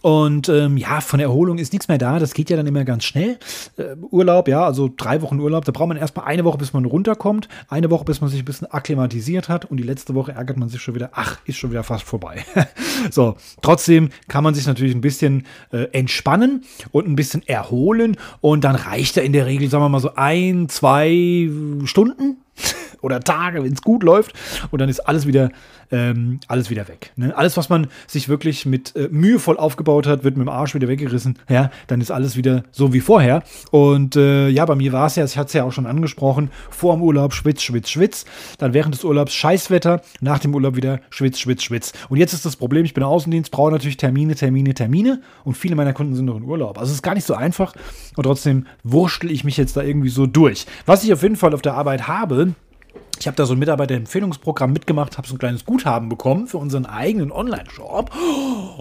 Und ähm, ja, von der Erholung ist nichts mehr da. Das geht ja dann immer ganz schnell. Äh, Urlaub, ja, also drei Wochen Urlaub, da braucht man erstmal eine Woche, bis man runterkommt, eine Woche, bis man sich ein bisschen akklimatisiert hat und die letzte Woche ärgert man sich schon wieder, ach, ist schon wieder fast vorbei. <laughs> so, trotzdem kann man sich natürlich ein bisschen äh, entspannen und ein bisschen erholen und dann reicht ja in der Regel, sagen wir mal so ein, zwei Stunden oder Tage, wenn es gut läuft. Und dann ist alles wieder, ähm, alles wieder weg. Ne? Alles, was man sich wirklich mit äh, mühevoll aufgebaut hat, wird mit dem Arsch wieder weggerissen. Ja, dann ist alles wieder so wie vorher. Und äh, ja, bei mir war es ja, ich hatte es ja auch schon angesprochen, vor dem Urlaub Schwitz, Schwitz, Schwitz. Dann während des Urlaubs Scheißwetter, nach dem Urlaub wieder Schwitz, Schwitz, Schwitz. Und jetzt ist das Problem, ich bin Außendienst, brauche natürlich Termine, Termine, Termine. Und viele meiner Kunden sind noch in Urlaub. Also es ist gar nicht so einfach. Und trotzdem wurschtel ich mich jetzt da irgendwie so durch. Was ich auf jeden Fall auf der Arbeit habe, ich habe da so ein Mitarbeiterempfehlungsprogramm mitgemacht, habe so ein kleines Guthaben bekommen für unseren eigenen Online-Shop.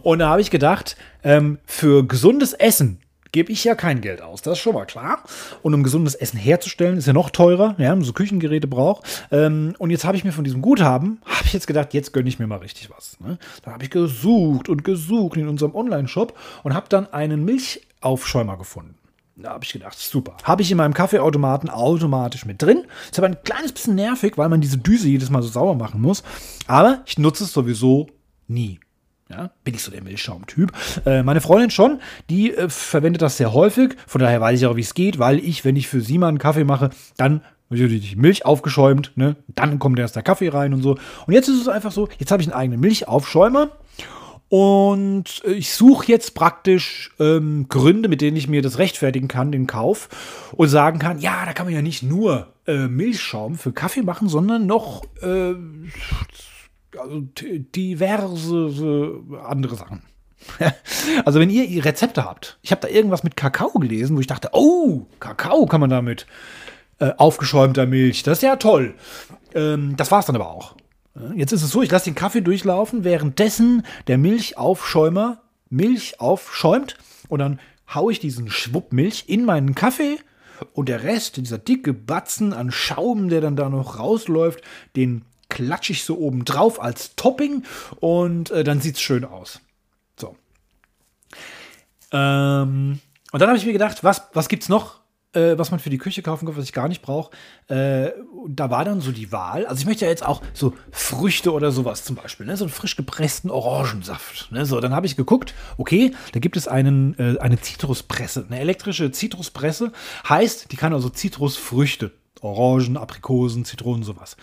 Und da habe ich gedacht, ähm, für gesundes Essen gebe ich ja kein Geld aus, das ist schon mal klar. Und um gesundes Essen herzustellen, ist ja noch teurer, ja, so Küchengeräte braucht. Ähm, und jetzt habe ich mir von diesem Guthaben, habe ich jetzt gedacht, jetzt gönne ich mir mal richtig was. Ne? Da habe ich gesucht und gesucht in unserem Online-Shop und habe dann einen Milchaufschäumer gefunden. Da habe ich gedacht, super. Habe ich in meinem Kaffeeautomaten automatisch mit drin. Ist aber ein kleines bisschen nervig, weil man diese Düse jedes Mal so sauber machen muss. Aber ich nutze es sowieso nie. Ja, bin ich so der Milchschaumtyp. Äh, meine Freundin schon, die äh, verwendet das sehr häufig. Von daher weiß ich auch, wie es geht, weil ich, wenn ich für sie mal einen Kaffee mache, dann wird die Milch aufgeschäumt, ne? Dann kommt erst der Kaffee rein und so. Und jetzt ist es einfach so, jetzt habe ich einen eigenen Milchaufschäumer und ich suche jetzt praktisch ähm, Gründe, mit denen ich mir das rechtfertigen kann, den Kauf. Und sagen kann, ja, da kann man ja nicht nur äh, Milchschaum für Kaffee machen, sondern noch äh, also diverse andere Sachen. <laughs> also wenn ihr Rezepte habt, ich habe da irgendwas mit Kakao gelesen, wo ich dachte, oh, Kakao kann man damit äh, aufgeschäumter Milch, das ist ja toll. Ähm, das war es dann aber auch. Jetzt ist es so, ich lasse den Kaffee durchlaufen, währenddessen der Milchaufschäumer Milch aufschäumt und dann haue ich diesen Schwupp Milch in meinen Kaffee und der Rest, dieser dicke Batzen an Schaum, der dann da noch rausläuft, den klatsche ich so oben drauf als Topping und äh, dann sieht es schön aus. So. Ähm, und dann habe ich mir gedacht, was, was es noch äh, was man für die Küche kaufen kann, was ich gar nicht brauche. Äh, da war dann so die Wahl. Also ich möchte ja jetzt auch so Früchte oder sowas zum Beispiel, ne? so einen frisch gepressten Orangensaft. Ne? So, dann habe ich geguckt, okay, da gibt es einen, äh, eine Zitruspresse, eine elektrische Zitruspresse. Heißt, die kann also Zitrusfrüchte, Orangen, Aprikosen, Zitronen, sowas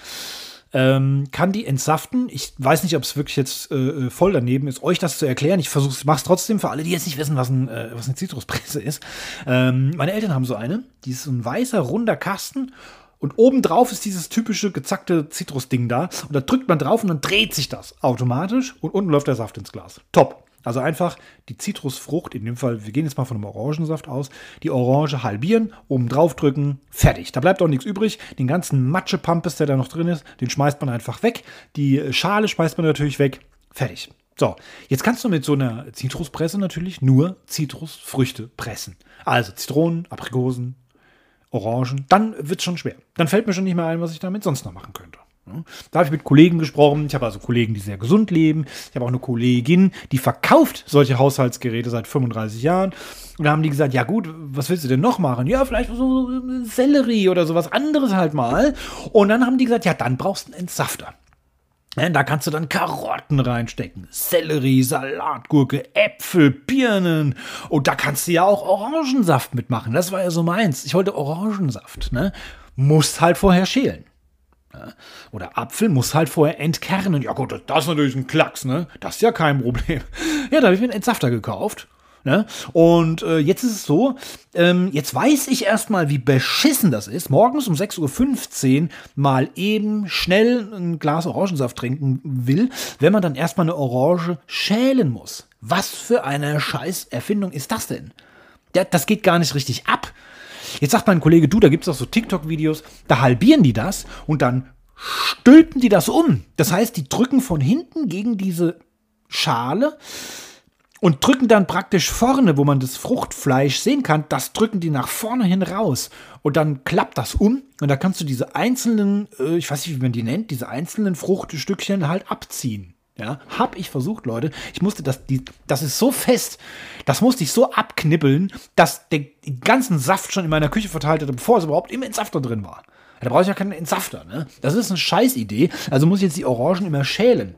ähm, kann die entsaften. Ich weiß nicht, ob es wirklich jetzt äh, äh, voll daneben ist, euch das zu erklären. Ich versuche, es trotzdem für alle, die jetzt nicht wissen, was, ein, äh, was eine Zitruspresse ist. Ähm, meine Eltern haben so eine. Die ist so ein weißer, runder Kasten. Und obendrauf ist dieses typische gezackte Zitrusding da. Und da drückt man drauf und dann dreht sich das automatisch. Und unten läuft der Saft ins Glas. Top. Also einfach die Zitrusfrucht, in dem Fall, wir gehen jetzt mal von einem Orangensaft aus, die Orange halbieren, oben drauf drücken, fertig. Da bleibt auch nichts übrig. Den ganzen Matschepampes, der da noch drin ist, den schmeißt man einfach weg. Die Schale schmeißt man natürlich weg. Fertig. So, jetzt kannst du mit so einer Zitruspresse natürlich nur Zitrusfrüchte pressen. Also Zitronen, Aprikosen, Orangen. Dann wird es schon schwer. Dann fällt mir schon nicht mehr ein, was ich damit sonst noch machen könnte. Da habe ich mit Kollegen gesprochen. Ich habe also Kollegen, die sehr gesund leben. Ich habe auch eine Kollegin, die verkauft solche Haushaltsgeräte seit 35 Jahren. Und da haben die gesagt, ja gut, was willst du denn noch machen? Ja, vielleicht so Sellerie oder sowas anderes halt mal. Und dann haben die gesagt, ja, dann brauchst du einen Entsafter. Da kannst du dann Karotten reinstecken, Sellerie, Salatgurke, Äpfel, Birnen. Und da kannst du ja auch Orangensaft mitmachen. Das war ja so meins. Ich wollte Orangensaft. Ne? Musst halt vorher schälen. Ja? Oder Apfel muss halt vorher entkernen. Ja gut, das ist natürlich ein Klacks, ne? Das ist ja kein Problem. <laughs> Ja, da habe ich mir einen Entsafter gekauft. Ne? Und äh, jetzt ist es so, ähm, jetzt weiß ich erstmal, wie beschissen das ist, morgens um 6.15 Uhr mal eben schnell ein Glas Orangensaft trinken will, wenn man dann erstmal eine Orange schälen muss. Was für eine Scheißerfindung ist das denn? Das geht gar nicht richtig ab. Jetzt sagt mein Kollege, du, da gibt es auch so TikTok-Videos, da halbieren die das und dann stülpen die das um. Das heißt, die drücken von hinten gegen diese Schale und drücken dann praktisch vorne, wo man das Fruchtfleisch sehen kann, das drücken die nach vorne hin raus. Und dann klappt das um und da kannst du diese einzelnen, äh, ich weiß nicht, wie man die nennt, diese einzelnen Fruchtstückchen halt abziehen. Ja, hab ich versucht, Leute. Ich musste das, die, das ist so fest, das musste ich so abknibbeln, dass der ganzen Saft schon in meiner Küche verteilt hatte, bevor es überhaupt im Entsafter drin war. Da brauche ich ja keinen Entsafter, ne? Das ist eine Scheißidee. Also muss ich jetzt die Orangen immer schälen.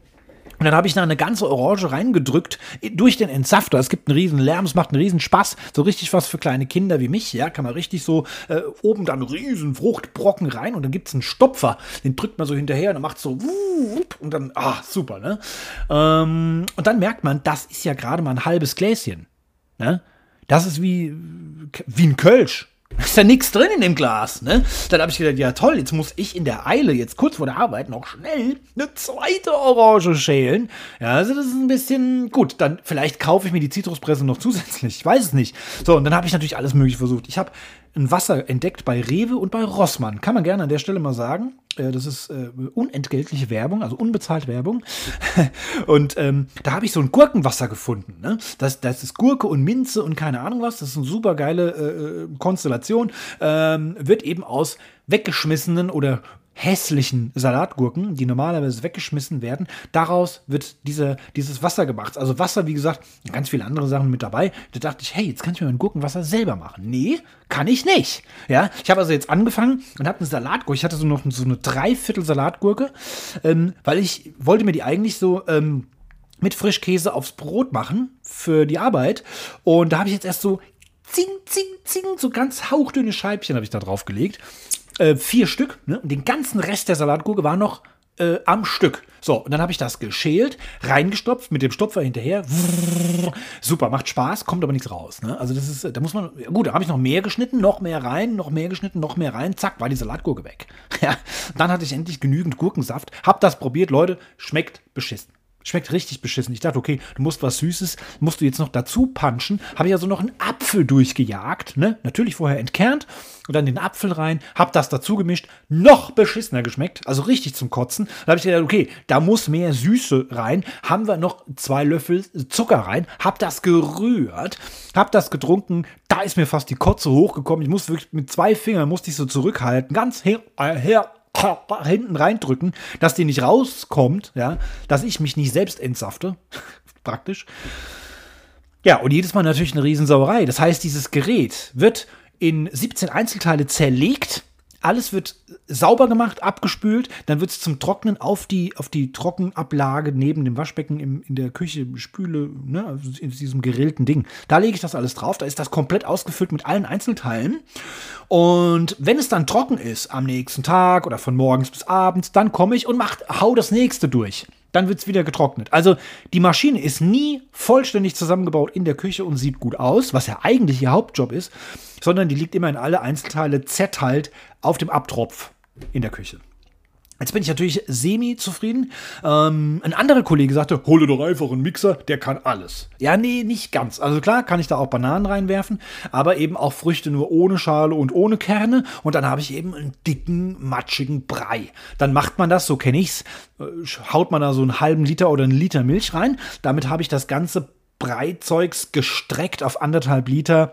Und dann habe ich da eine ganze Orange reingedrückt durch den Entsafter. Es gibt einen riesen Lärm, es macht einen riesen Spaß. So richtig was für kleine Kinder wie mich. Ja, kann man richtig so äh, oben dann riesen Fruchtbrocken rein und dann gibt es einen Stopfer. Den drückt man so hinterher und dann macht so wup, und dann, ah, super, ne? Ähm, und dann merkt man, das ist ja gerade mal ein halbes Gläschen. Ne? Das ist wie, wie ein Kölsch. Ist ja nichts drin in dem Glas, ne? Dann habe ich gedacht, ja toll, jetzt muss ich in der Eile, jetzt kurz vor der Arbeit, noch schnell eine zweite Orange schälen. Ja, also das ist ein bisschen gut. Dann vielleicht kaufe ich mir die Zitruspresse noch zusätzlich. Ich weiß es nicht. So, und dann habe ich natürlich alles mögliche versucht. Ich habe ein Wasser entdeckt bei Rewe und bei Rossmann. Kann man gerne an der Stelle mal sagen. Äh, Das ist äh, unentgeltliche Werbung, also unbezahlt Werbung. <laughs> Und ähm, da habe ich so ein Gurkenwasser gefunden. Ne? Das, das ist Gurke und Minze und keine Ahnung was. Das ist eine super geile äh, äh, Konstellation. Ähm, wird eben aus weggeschmissenen oder hässlichen Salatgurken, die normalerweise weggeschmissen werden, daraus wird diese, dieses Wasser gemacht. Also Wasser, wie gesagt, ganz viele andere Sachen mit dabei. Da dachte ich, hey, jetzt kann ich mir mein Gurkenwasser selber machen. Nee, kann ich nicht. Ja, ich habe also jetzt angefangen und habe eine Salatgurke. Ich hatte so noch so eine Dreiviertel Salatgurke, ähm, weil ich wollte mir die eigentlich so ähm, mit Frischkäse aufs Brot machen für die Arbeit. Und da habe ich jetzt erst so zing, zing, zing, so ganz hauchdünne Scheibchen habe ich da drauf gelegt. Äh, vier Stück. Ne? Und den ganzen Rest der Salatgurke war noch äh, am Stück. So, und dann habe ich das geschält, reingestopft, mit dem Stopfer hinterher. Super, macht Spaß, kommt aber nichts raus. Ne? Also das ist, da muss man, gut, da habe ich noch mehr geschnitten, noch mehr rein, noch mehr geschnitten, noch mehr rein, zack, war die Salatgurke weg. Ja, dann hatte ich endlich genügend Gurkensaft, hab das probiert, Leute, schmeckt beschissen. Schmeckt richtig beschissen. Ich dachte, okay, du musst was Süßes, musst du jetzt noch dazu punchen. Habe ich also noch einen Apfel durchgejagt, ne? Natürlich vorher entkernt und dann den Apfel rein, hab das dazu gemischt, noch beschissener geschmeckt, also richtig zum Kotzen. Da habe ich gedacht, okay, da muss mehr Süße rein. Haben wir noch zwei Löffel Zucker rein, hab das gerührt, hab das getrunken. Da ist mir fast die Kotze hochgekommen. Ich musste wirklich mit zwei Fingern musste ich so zurückhalten, ganz her, äh, her hinten reindrücken, dass die nicht rauskommt, ja, dass ich mich nicht selbst entsafte, <laughs> praktisch. Ja, und jedes Mal natürlich eine Riesensauerei. Das heißt, dieses Gerät wird in 17 Einzelteile zerlegt, alles wird sauber gemacht, abgespült, dann wird es zum Trocknen auf die, auf die Trockenablage neben dem Waschbecken im, in der Küche, Spüle, ne, in diesem gerillten Ding. Da lege ich das alles drauf, da ist das komplett ausgefüllt mit allen Einzelteilen. Und wenn es dann trocken ist, am nächsten Tag oder von morgens bis abends, dann komme ich und mach, hau das nächste durch. Dann wird es wieder getrocknet. Also die Maschine ist nie vollständig zusammengebaut in der Küche und sieht gut aus, was ja eigentlich ihr Hauptjob ist, sondern die liegt immer in alle Einzelteile zerteilt auf dem Abtropf in der Küche. Jetzt bin ich natürlich semi-zufrieden. Ähm, ein anderer Kollege sagte, hole doch einfach einen Mixer, der kann alles. Ja, nee, nicht ganz. Also klar kann ich da auch Bananen reinwerfen, aber eben auch Früchte nur ohne Schale und ohne Kerne. Und dann habe ich eben einen dicken, matschigen Brei. Dann macht man das, so kenne ich's, äh, haut man da so einen halben Liter oder einen Liter Milch rein. Damit habe ich das ganze Breizeugs gestreckt auf anderthalb Liter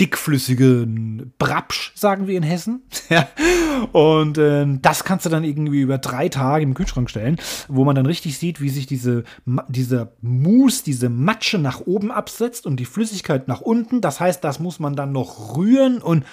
dickflüssigen Brapsch, sagen wir in Hessen. <laughs> Und ähm, das kannst du dann irgendwie über drei Tage im Kühlschrank stellen, wo man dann richtig sieht, wie sich diese, dieser Mousse, diese Matsche nach oben absetzt und die Flüssigkeit nach unten. Das heißt, das muss man dann noch rühren und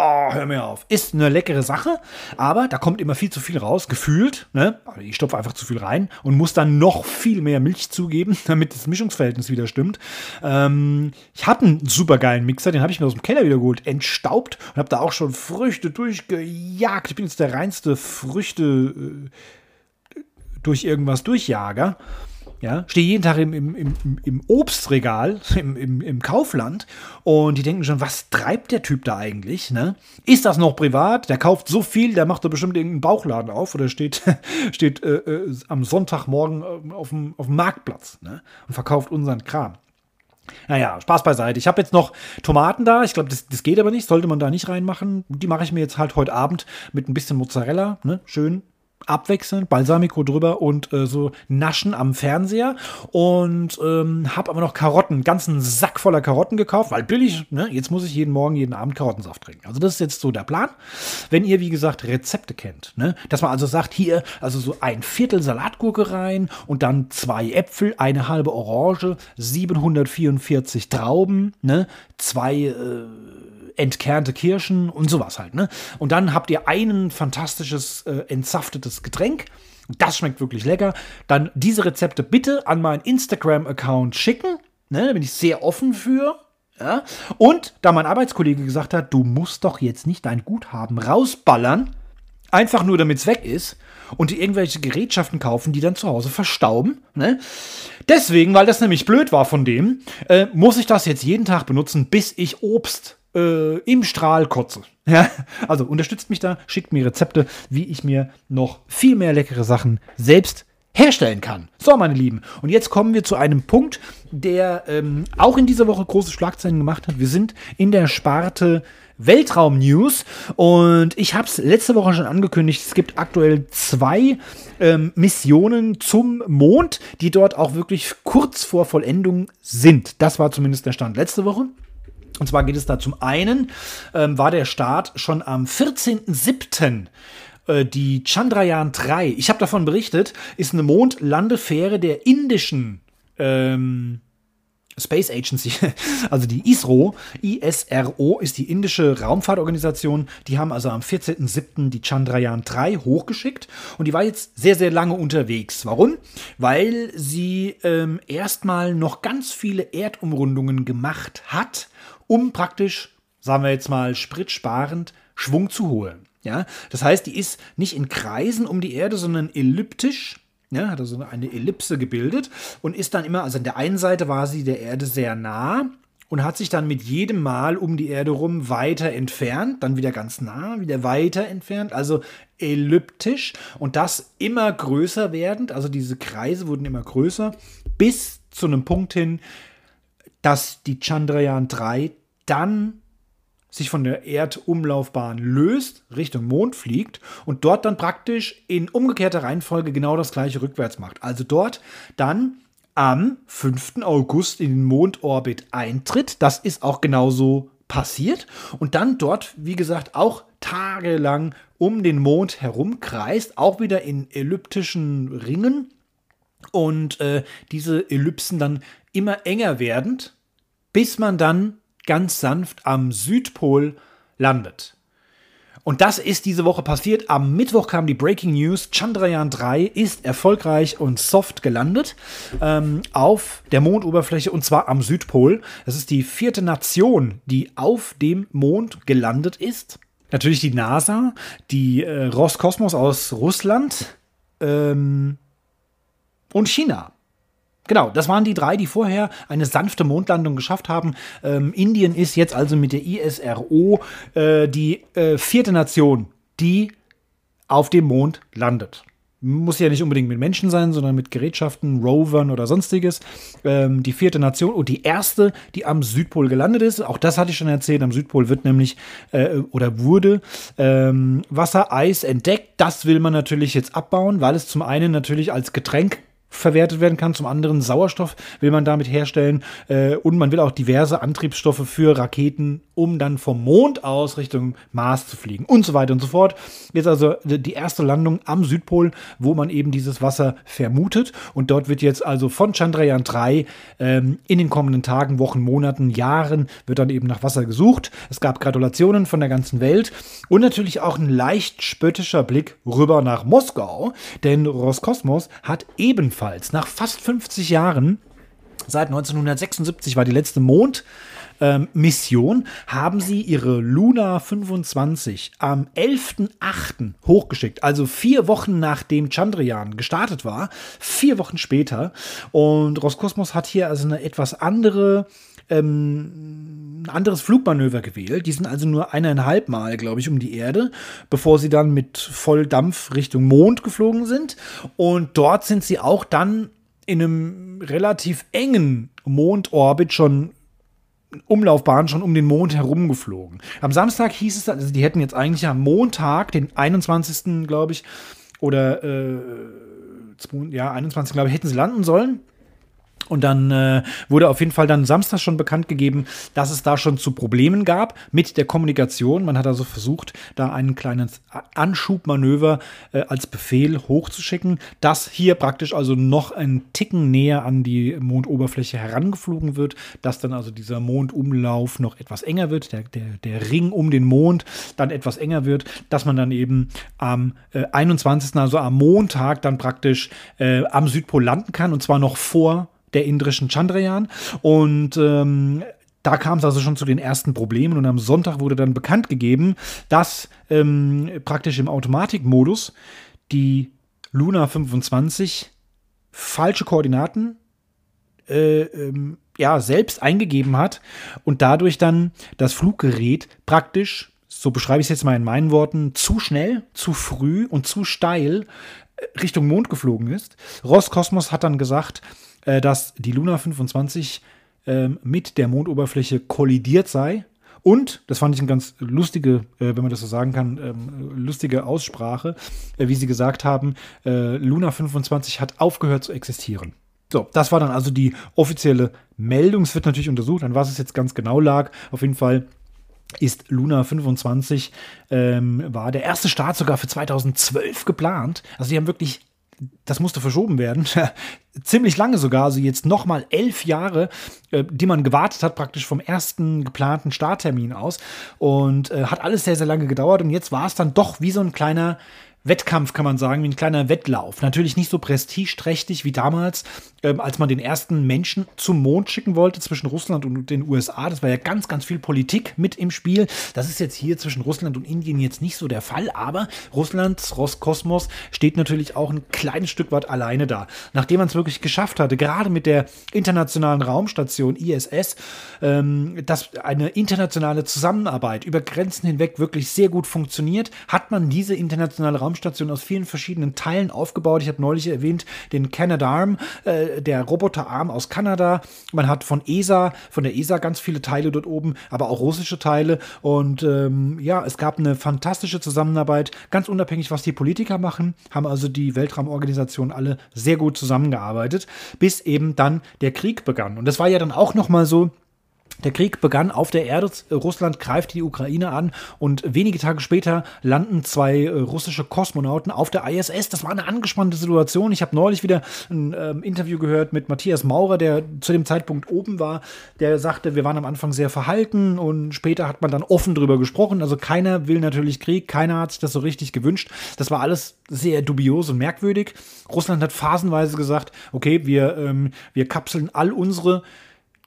Oh, hör mir auf. Ist eine leckere Sache, aber da kommt immer viel zu viel raus, gefühlt. Ne? Also ich stopfe einfach zu viel rein und muss dann noch viel mehr Milch zugeben, <laughs> damit das Mischungsverhältnis wieder stimmt. Ähm, ich hatte einen super geilen Mixer, den habe ich mir aus dem Keller wieder geholt, entstaubt und habe da auch schon Früchte durchgejagt. Ich bin jetzt der reinste Früchte äh, durch irgendwas durchjager. Ja, stehe jeden Tag im, im, im, im Obstregal, <laughs> im, im, im Kaufland und die denken schon, was treibt der Typ da eigentlich? Ne? Ist das noch privat? Der kauft so viel, der macht da bestimmt irgendeinen Bauchladen auf oder steht, <laughs> steht äh, äh, am Sonntagmorgen äh, auf dem, auf dem Marktplatz ne? und verkauft unseren Kram. Naja, Spaß beiseite. Ich habe jetzt noch Tomaten da. Ich glaube, das, das geht aber nicht. Sollte man da nicht reinmachen. Die mache ich mir jetzt halt heute Abend mit ein bisschen Mozzarella. Ne? Schön abwechseln, Balsamico drüber und äh, so naschen am Fernseher und ähm, habe aber noch Karotten, einen ganzen Sack voller Karotten gekauft, weil billig, ne? jetzt muss ich jeden Morgen, jeden Abend Karottensaft trinken. Also das ist jetzt so der Plan. Wenn ihr, wie gesagt, Rezepte kennt, ne? dass man also sagt, hier, also so ein Viertel Salatgurke rein und dann zwei Äpfel, eine halbe Orange, 744 Trauben, ne? zwei äh, entkernte Kirschen und sowas halt. Ne? Und dann habt ihr ein fantastisches äh, entsaftetes Getränk. Das schmeckt wirklich lecker. Dann diese Rezepte bitte an meinen Instagram-Account schicken. Ne? Da bin ich sehr offen für. Ja? Und da mein Arbeitskollege gesagt hat, du musst doch jetzt nicht dein Guthaben rausballern, einfach nur damit es weg ist und die irgendwelche Gerätschaften kaufen, die dann zu Hause verstauben. Ne? Deswegen, weil das nämlich blöd war von dem, äh, muss ich das jetzt jeden Tag benutzen, bis ich Obst äh, im Strahl kotze. <laughs> Ja, also unterstützt mich da, schickt mir Rezepte, wie ich mir noch viel mehr leckere Sachen selbst herstellen kann. So, meine Lieben. Und jetzt kommen wir zu einem Punkt, der ähm, auch in dieser Woche große Schlagzeilen gemacht hat. Wir sind in der Sparte Weltraum-News und ich habe es letzte Woche schon angekündigt. Es gibt aktuell zwei ähm, Missionen zum Mond, die dort auch wirklich kurz vor Vollendung sind. Das war zumindest der Stand letzte Woche. Und zwar geht es da zum einen, ähm, war der Start schon am 14.07 äh, die Chandrayaan 3, ich habe davon berichtet, ist eine Mondlandefähre der indischen ähm, Space Agency, <laughs> also die ISRO, ISRO ist die indische Raumfahrtorganisation. Die haben also am 14.07. die Chandrayaan 3 hochgeschickt und die war jetzt sehr, sehr lange unterwegs. Warum? Weil sie ähm, erstmal noch ganz viele Erdumrundungen gemacht hat um praktisch, sagen wir jetzt mal, spritsparend Schwung zu holen. Ja, das heißt, die ist nicht in Kreisen um die Erde, sondern elliptisch. Ja, hat also eine Ellipse gebildet und ist dann immer, also an der einen Seite war sie der Erde sehr nah und hat sich dann mit jedem Mal um die Erde rum weiter entfernt, dann wieder ganz nah, wieder weiter entfernt, also elliptisch und das immer größer werdend, also diese Kreise wurden immer größer, bis zu einem Punkt hin, dass die Chandrayaan 3 dann sich von der Erdumlaufbahn löst, Richtung Mond fliegt und dort dann praktisch in umgekehrter Reihenfolge genau das gleiche rückwärts macht. Also dort dann am 5. August in den Mondorbit eintritt. Das ist auch genauso passiert. Und dann dort, wie gesagt, auch tagelang um den Mond herumkreist, auch wieder in elliptischen Ringen. Und äh, diese Ellipsen dann immer enger werdend, bis man dann ganz sanft am Südpol landet. Und das ist diese Woche passiert. Am Mittwoch kam die Breaking News. Chandrayaan 3 ist erfolgreich und soft gelandet ähm, auf der Mondoberfläche und zwar am Südpol. Das ist die vierte Nation, die auf dem Mond gelandet ist. Natürlich die NASA, die äh, Roskosmos aus Russland ähm, und China. Genau, das waren die drei, die vorher eine sanfte Mondlandung geschafft haben. Ähm, Indien ist jetzt also mit der ISRO äh, die äh, vierte Nation, die auf dem Mond landet. Muss ja nicht unbedingt mit Menschen sein, sondern mit Gerätschaften, Rovern oder sonstiges. Ähm, die vierte Nation und die erste, die am Südpol gelandet ist. Auch das hatte ich schon erzählt. Am Südpol wird nämlich äh, oder wurde ähm, Wasser, Eis entdeckt. Das will man natürlich jetzt abbauen, weil es zum einen natürlich als Getränk verwertet werden kann. Zum anderen Sauerstoff will man damit herstellen. Äh, und man will auch diverse Antriebsstoffe für Raketen um dann vom Mond aus Richtung Mars zu fliegen und so weiter und so fort. Jetzt also die erste Landung am Südpol, wo man eben dieses Wasser vermutet. Und dort wird jetzt also von Chandrayaan 3 ähm, in den kommenden Tagen, Wochen, Monaten, Jahren wird dann eben nach Wasser gesucht. Es gab Gratulationen von der ganzen Welt und natürlich auch ein leicht spöttischer Blick rüber nach Moskau, denn Roskosmos hat ebenfalls nach fast 50 Jahren Seit 1976 war die letzte Mond, ähm, Mission haben sie ihre Luna 25 am 11.08. hochgeschickt, also vier Wochen nachdem Chandrayaan gestartet war, vier Wochen später. Und Roskosmos hat hier also eine etwas andere ähm, ein anderes Flugmanöver gewählt. Die sind also nur eineinhalb Mal, glaube ich, um die Erde, bevor sie dann mit Volldampf Richtung Mond geflogen sind. Und dort sind sie auch dann in einem relativ engen Mondorbit schon Umlaufbahn schon um den Mond herum geflogen. Am Samstag hieß es, also die hätten jetzt eigentlich am Montag, den 21. glaube ich, oder äh, ja, 21. glaube ich, hätten sie landen sollen. Und dann äh, wurde auf jeden Fall dann Samstag schon bekannt gegeben, dass es da schon zu Problemen gab mit der Kommunikation. Man hat also versucht, da ein kleines Anschubmanöver äh, als Befehl hochzuschicken, dass hier praktisch also noch ein Ticken näher an die Mondoberfläche herangeflogen wird, dass dann also dieser Mondumlauf noch etwas enger wird, der, der, der Ring um den Mond dann etwas enger wird, dass man dann eben am äh, 21., also am Montag, dann praktisch äh, am Südpol landen kann und zwar noch vor der indrischen Chandrayaan. Und ähm, da kam es also schon zu den ersten Problemen und am Sonntag wurde dann bekannt gegeben, dass ähm, praktisch im Automatikmodus die Luna 25 falsche Koordinaten äh, ähm, ja, selbst eingegeben hat und dadurch dann das Fluggerät praktisch, so beschreibe ich es jetzt mal in meinen Worten, zu schnell, zu früh und zu steil äh, Richtung Mond geflogen ist. Roskosmos hat dann gesagt, äh, dass die Luna 25 äh, mit der Mondoberfläche kollidiert sei. Und, das fand ich eine ganz lustige, äh, wenn man das so sagen kann, ähm, lustige Aussprache, äh, wie sie gesagt haben, Luna 25 hat aufgehört zu existieren. So, das war dann also die offizielle Meldung. Es wird natürlich untersucht, an was es jetzt ganz genau lag. Auf jeden Fall ist Luna 25, ähm, war der erste Start sogar für 2012 geplant. Also die haben wirklich das musste verschoben werden. <laughs> Ziemlich lange sogar, also jetzt nochmal elf Jahre, äh, die man gewartet hat, praktisch vom ersten geplanten Starttermin aus. Und äh, hat alles sehr, sehr lange gedauert. Und jetzt war es dann doch wie so ein kleiner Wettkampf, kann man sagen, wie ein kleiner Wettlauf. Natürlich nicht so prestigeträchtig wie damals, ähm, als man den ersten Menschen zum Mond schicken wollte zwischen Russland und den USA. Das war ja ganz, ganz viel Politik mit im Spiel. Das ist jetzt hier zwischen Russland und Indien jetzt nicht so der Fall, aber Russlands Roskosmos steht natürlich auch ein kleines Stück weit alleine da. Nachdem man es wirklich geschafft hatte, gerade mit der internationalen Raumstation ISS, ähm, dass eine internationale Zusammenarbeit über Grenzen hinweg wirklich sehr gut funktioniert, hat man diese internationale Raumstation aus vielen verschiedenen Teilen aufgebaut. Ich habe neulich erwähnt den Canadarm, äh, der Roboterarm aus Kanada. Man hat von ESA, von der ESA ganz viele Teile dort oben, aber auch russische Teile. Und ähm, ja, es gab eine fantastische Zusammenarbeit, ganz unabhängig, was die Politiker machen, haben also die Weltraumorganisationen alle sehr gut zusammengearbeitet, bis eben dann der Krieg begann. Und das war ja dann auch noch mal so, der Krieg begann auf der Erde. Russland greift die Ukraine an und wenige Tage später landen zwei äh, russische Kosmonauten auf der ISS. Das war eine angespannte Situation. Ich habe neulich wieder ein ähm, Interview gehört mit Matthias Maurer, der zu dem Zeitpunkt oben war. Der sagte, wir waren am Anfang sehr verhalten und später hat man dann offen drüber gesprochen. Also keiner will natürlich Krieg, keiner hat sich das so richtig gewünscht. Das war alles sehr dubios und merkwürdig. Russland hat phasenweise gesagt, okay, wir, ähm, wir kapseln all unsere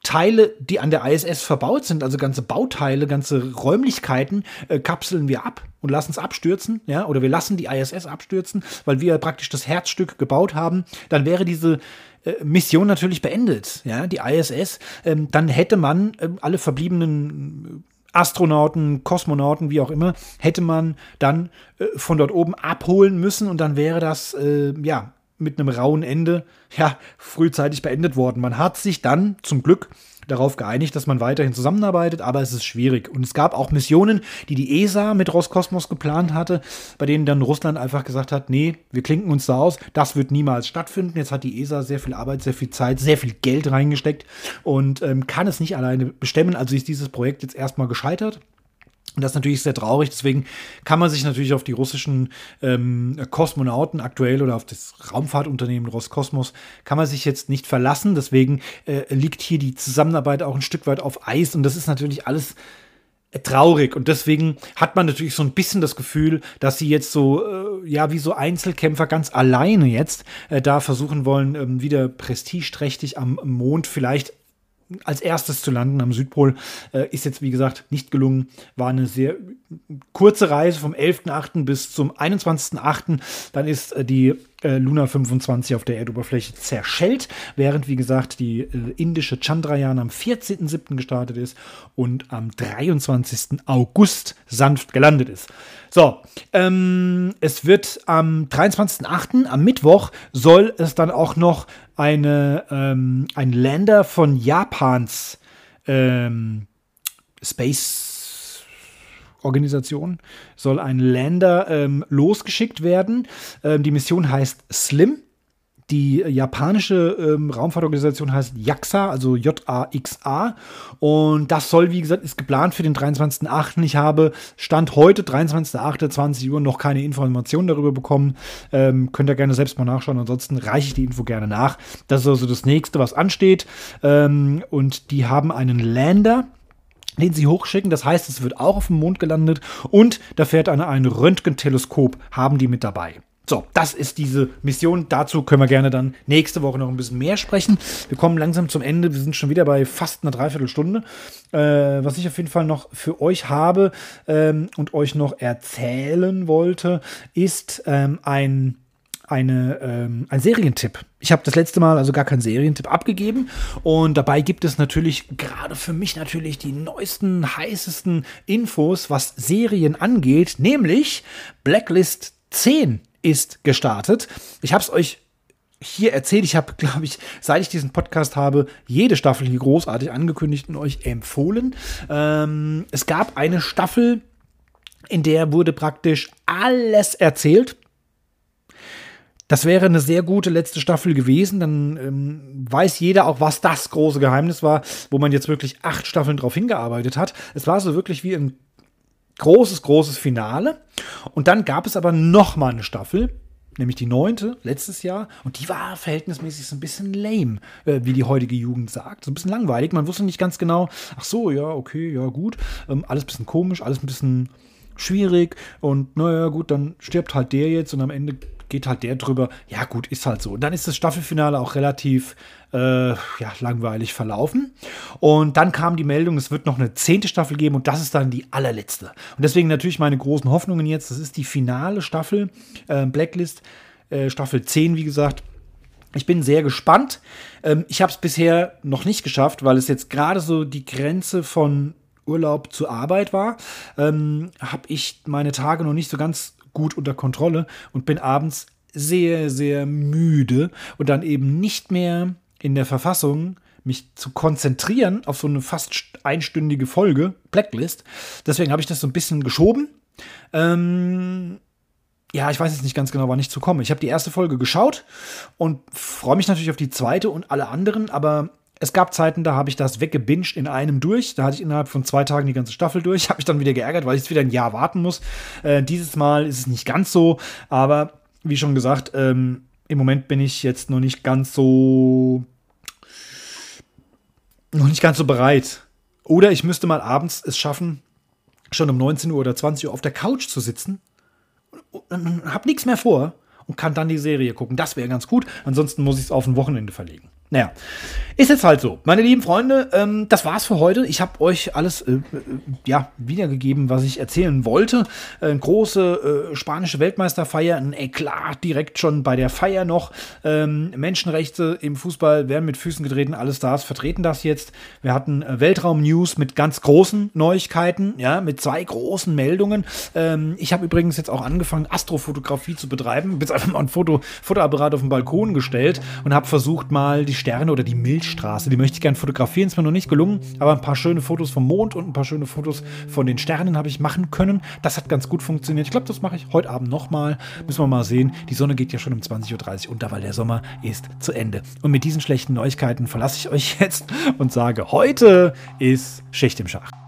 Teile, die an der ISS verbaut sind, also ganze Bauteile, ganze Räumlichkeiten, äh, kapseln wir ab und lassen es abstürzen, ja, oder wir lassen die ISS abstürzen, weil wir praktisch das Herzstück gebaut haben, dann wäre diese äh, Mission natürlich beendet, ja, die ISS, ähm, dann hätte man äh, alle verbliebenen Astronauten, Kosmonauten, wie auch immer, hätte man dann äh, von dort oben abholen müssen und dann wäre das, äh, ja, mit einem rauen Ende ja frühzeitig beendet worden. Man hat sich dann zum Glück darauf geeinigt, dass man weiterhin zusammenarbeitet, aber es ist schwierig. Und es gab auch Missionen, die die ESA mit Roskosmos geplant hatte, bei denen dann Russland einfach gesagt hat, nee, wir klinken uns da aus, das wird niemals stattfinden. Jetzt hat die ESA sehr viel Arbeit, sehr viel Zeit, sehr viel Geld reingesteckt und ähm, kann es nicht alleine bestemmen. Also ist dieses Projekt jetzt erstmal gescheitert. Und das ist natürlich sehr traurig. Deswegen kann man sich natürlich auf die russischen ähm, Kosmonauten aktuell oder auf das Raumfahrtunternehmen Roskosmos kann man sich jetzt nicht verlassen. Deswegen äh, liegt hier die Zusammenarbeit auch ein Stück weit auf Eis. Und das ist natürlich alles äh, traurig und deswegen hat man natürlich so ein bisschen das Gefühl, dass sie jetzt so äh, ja wie so Einzelkämpfer ganz alleine jetzt äh, da versuchen wollen ähm, wieder prestigeträchtig am Mond vielleicht als erstes zu landen am Südpol. Äh, ist jetzt, wie gesagt, nicht gelungen. War eine sehr kurze Reise vom 11.8. bis zum 21.8. Dann ist äh, die äh, Luna 25 auf der Erdoberfläche zerschellt, während, wie gesagt, die äh, indische Chandrayaan am 14.7. gestartet ist und am 23. August sanft gelandet ist. So, ähm, es wird am 23.8., am Mittwoch, soll es dann auch noch eine, ähm, ein Lander von Japans ähm, Space Organisation soll ein Lander ähm, losgeschickt werden. Ähm, die Mission heißt Slim. Die japanische ähm, Raumfahrtorganisation heißt JAXA, also J-A-X-A. Und das soll, wie gesagt, ist geplant für den 23.08. Ich habe Stand heute, 23.08., 20 Uhr, noch keine Informationen darüber bekommen. Ähm, könnt ihr gerne selbst mal nachschauen. Ansonsten reiche ich die Info gerne nach. Das ist also das nächste, was ansteht. Ähm, und die haben einen Lander den sie hochschicken. Das heißt, es wird auch auf dem Mond gelandet und da fährt eine, ein Röntgenteleskop, haben die mit dabei. So, das ist diese Mission. Dazu können wir gerne dann nächste Woche noch ein bisschen mehr sprechen. Wir kommen langsam zum Ende. Wir sind schon wieder bei fast einer Dreiviertelstunde. Äh, was ich auf jeden Fall noch für euch habe ähm, und euch noch erzählen wollte, ist ähm, ein eine, ähm, ein Serientipp. Ich habe das letzte Mal also gar keinen Serientipp abgegeben und dabei gibt es natürlich gerade für mich natürlich die neuesten, heißesten Infos, was Serien angeht, nämlich Blacklist 10 ist gestartet. Ich habe es euch hier erzählt. Ich habe, <laughs> glaube ich, seit ich diesen Podcast habe, jede Staffel hier großartig angekündigt und euch empfohlen. Ähm, es gab eine Staffel, in der wurde praktisch alles erzählt. Das wäre eine sehr gute letzte Staffel gewesen. Dann ähm, weiß jeder auch, was das große Geheimnis war, wo man jetzt wirklich acht Staffeln drauf hingearbeitet hat. Es war so wirklich wie ein großes, großes Finale. Und dann gab es aber noch mal eine Staffel, nämlich die neunte, letztes Jahr. Und die war verhältnismäßig so ein bisschen lame, äh, wie die heutige Jugend sagt. So ein bisschen langweilig. Man wusste nicht ganz genau, ach so, ja, okay, ja, gut. Ähm, alles ein bisschen komisch, alles ein bisschen schwierig. Und naja, gut, dann stirbt halt der jetzt und am Ende geht halt der drüber. Ja, gut, ist halt so. Und dann ist das Staffelfinale auch relativ äh, ja, langweilig verlaufen. Und dann kam die Meldung, es wird noch eine zehnte Staffel geben und das ist dann die allerletzte. Und deswegen natürlich meine großen Hoffnungen jetzt. Das ist die finale Staffel, äh, Blacklist, äh, Staffel 10, wie gesagt. Ich bin sehr gespannt. Ähm, ich habe es bisher noch nicht geschafft, weil es jetzt gerade so die Grenze von Urlaub zur Arbeit war, ähm, habe ich meine Tage noch nicht so ganz gut unter Kontrolle und bin abends sehr, sehr müde und dann eben nicht mehr in der Verfassung, mich zu konzentrieren auf so eine fast einstündige Folge, Blacklist. Deswegen habe ich das so ein bisschen geschoben. Ähm, ja, ich weiß jetzt nicht ganz genau, wann ich zu komme. Ich habe die erste Folge geschaut und freue mich natürlich auf die zweite und alle anderen, aber es gab Zeiten, da habe ich das weggebinged in einem durch. Da hatte ich innerhalb von zwei Tagen die ganze Staffel durch. <laughs> Habe mich dann wieder geärgert, weil ich jetzt wieder ein Jahr warten muss. Äh, dieses Mal ist es nicht ganz so, aber wie schon gesagt, ähm, im Moment bin ich jetzt noch nicht ganz so noch nicht ganz so bereit. Oder ich müsste mal abends es schaffen, schon um 19 Uhr oder 20 Uhr auf der Couch zu sitzen hab nichts mehr vor und kann dann die Serie gucken. Das wäre ganz gut. Ansonsten muss ich es auf ein Wochenende verlegen. Naja, ist jetzt halt so. Meine lieben Freunde, ähm, das war's für heute. Ich habe euch alles äh, äh, ja, wiedergegeben, was ich erzählen wollte. Äh, große äh, spanische Weltmeisterfeier, ein Eklat direkt schon bei der Feier noch. Ähm, Menschenrechte im Fußball werden mit Füßen getreten. Alle Stars vertreten das jetzt. Wir hatten äh, Weltraum-News mit ganz großen Neuigkeiten, ja, mit zwei großen Meldungen. Ähm, ich habe übrigens jetzt auch angefangen, Astrofotografie zu betreiben. Bin jetzt einfach mal ein Foto, Fotoapparat auf den Balkon gestellt und habe versucht, mal die Sterne oder die Milchstraße. Die möchte ich gerne fotografieren. Ist mir noch nicht gelungen, aber ein paar schöne Fotos vom Mond und ein paar schöne Fotos von den Sternen habe ich machen können. Das hat ganz gut funktioniert. Ich glaube, das mache ich heute Abend nochmal. Müssen wir mal sehen. Die Sonne geht ja schon um 20.30 Uhr unter, weil der Sommer ist zu Ende. Und mit diesen schlechten Neuigkeiten verlasse ich euch <laughs> jetzt und sage, heute ist Schicht im Schach.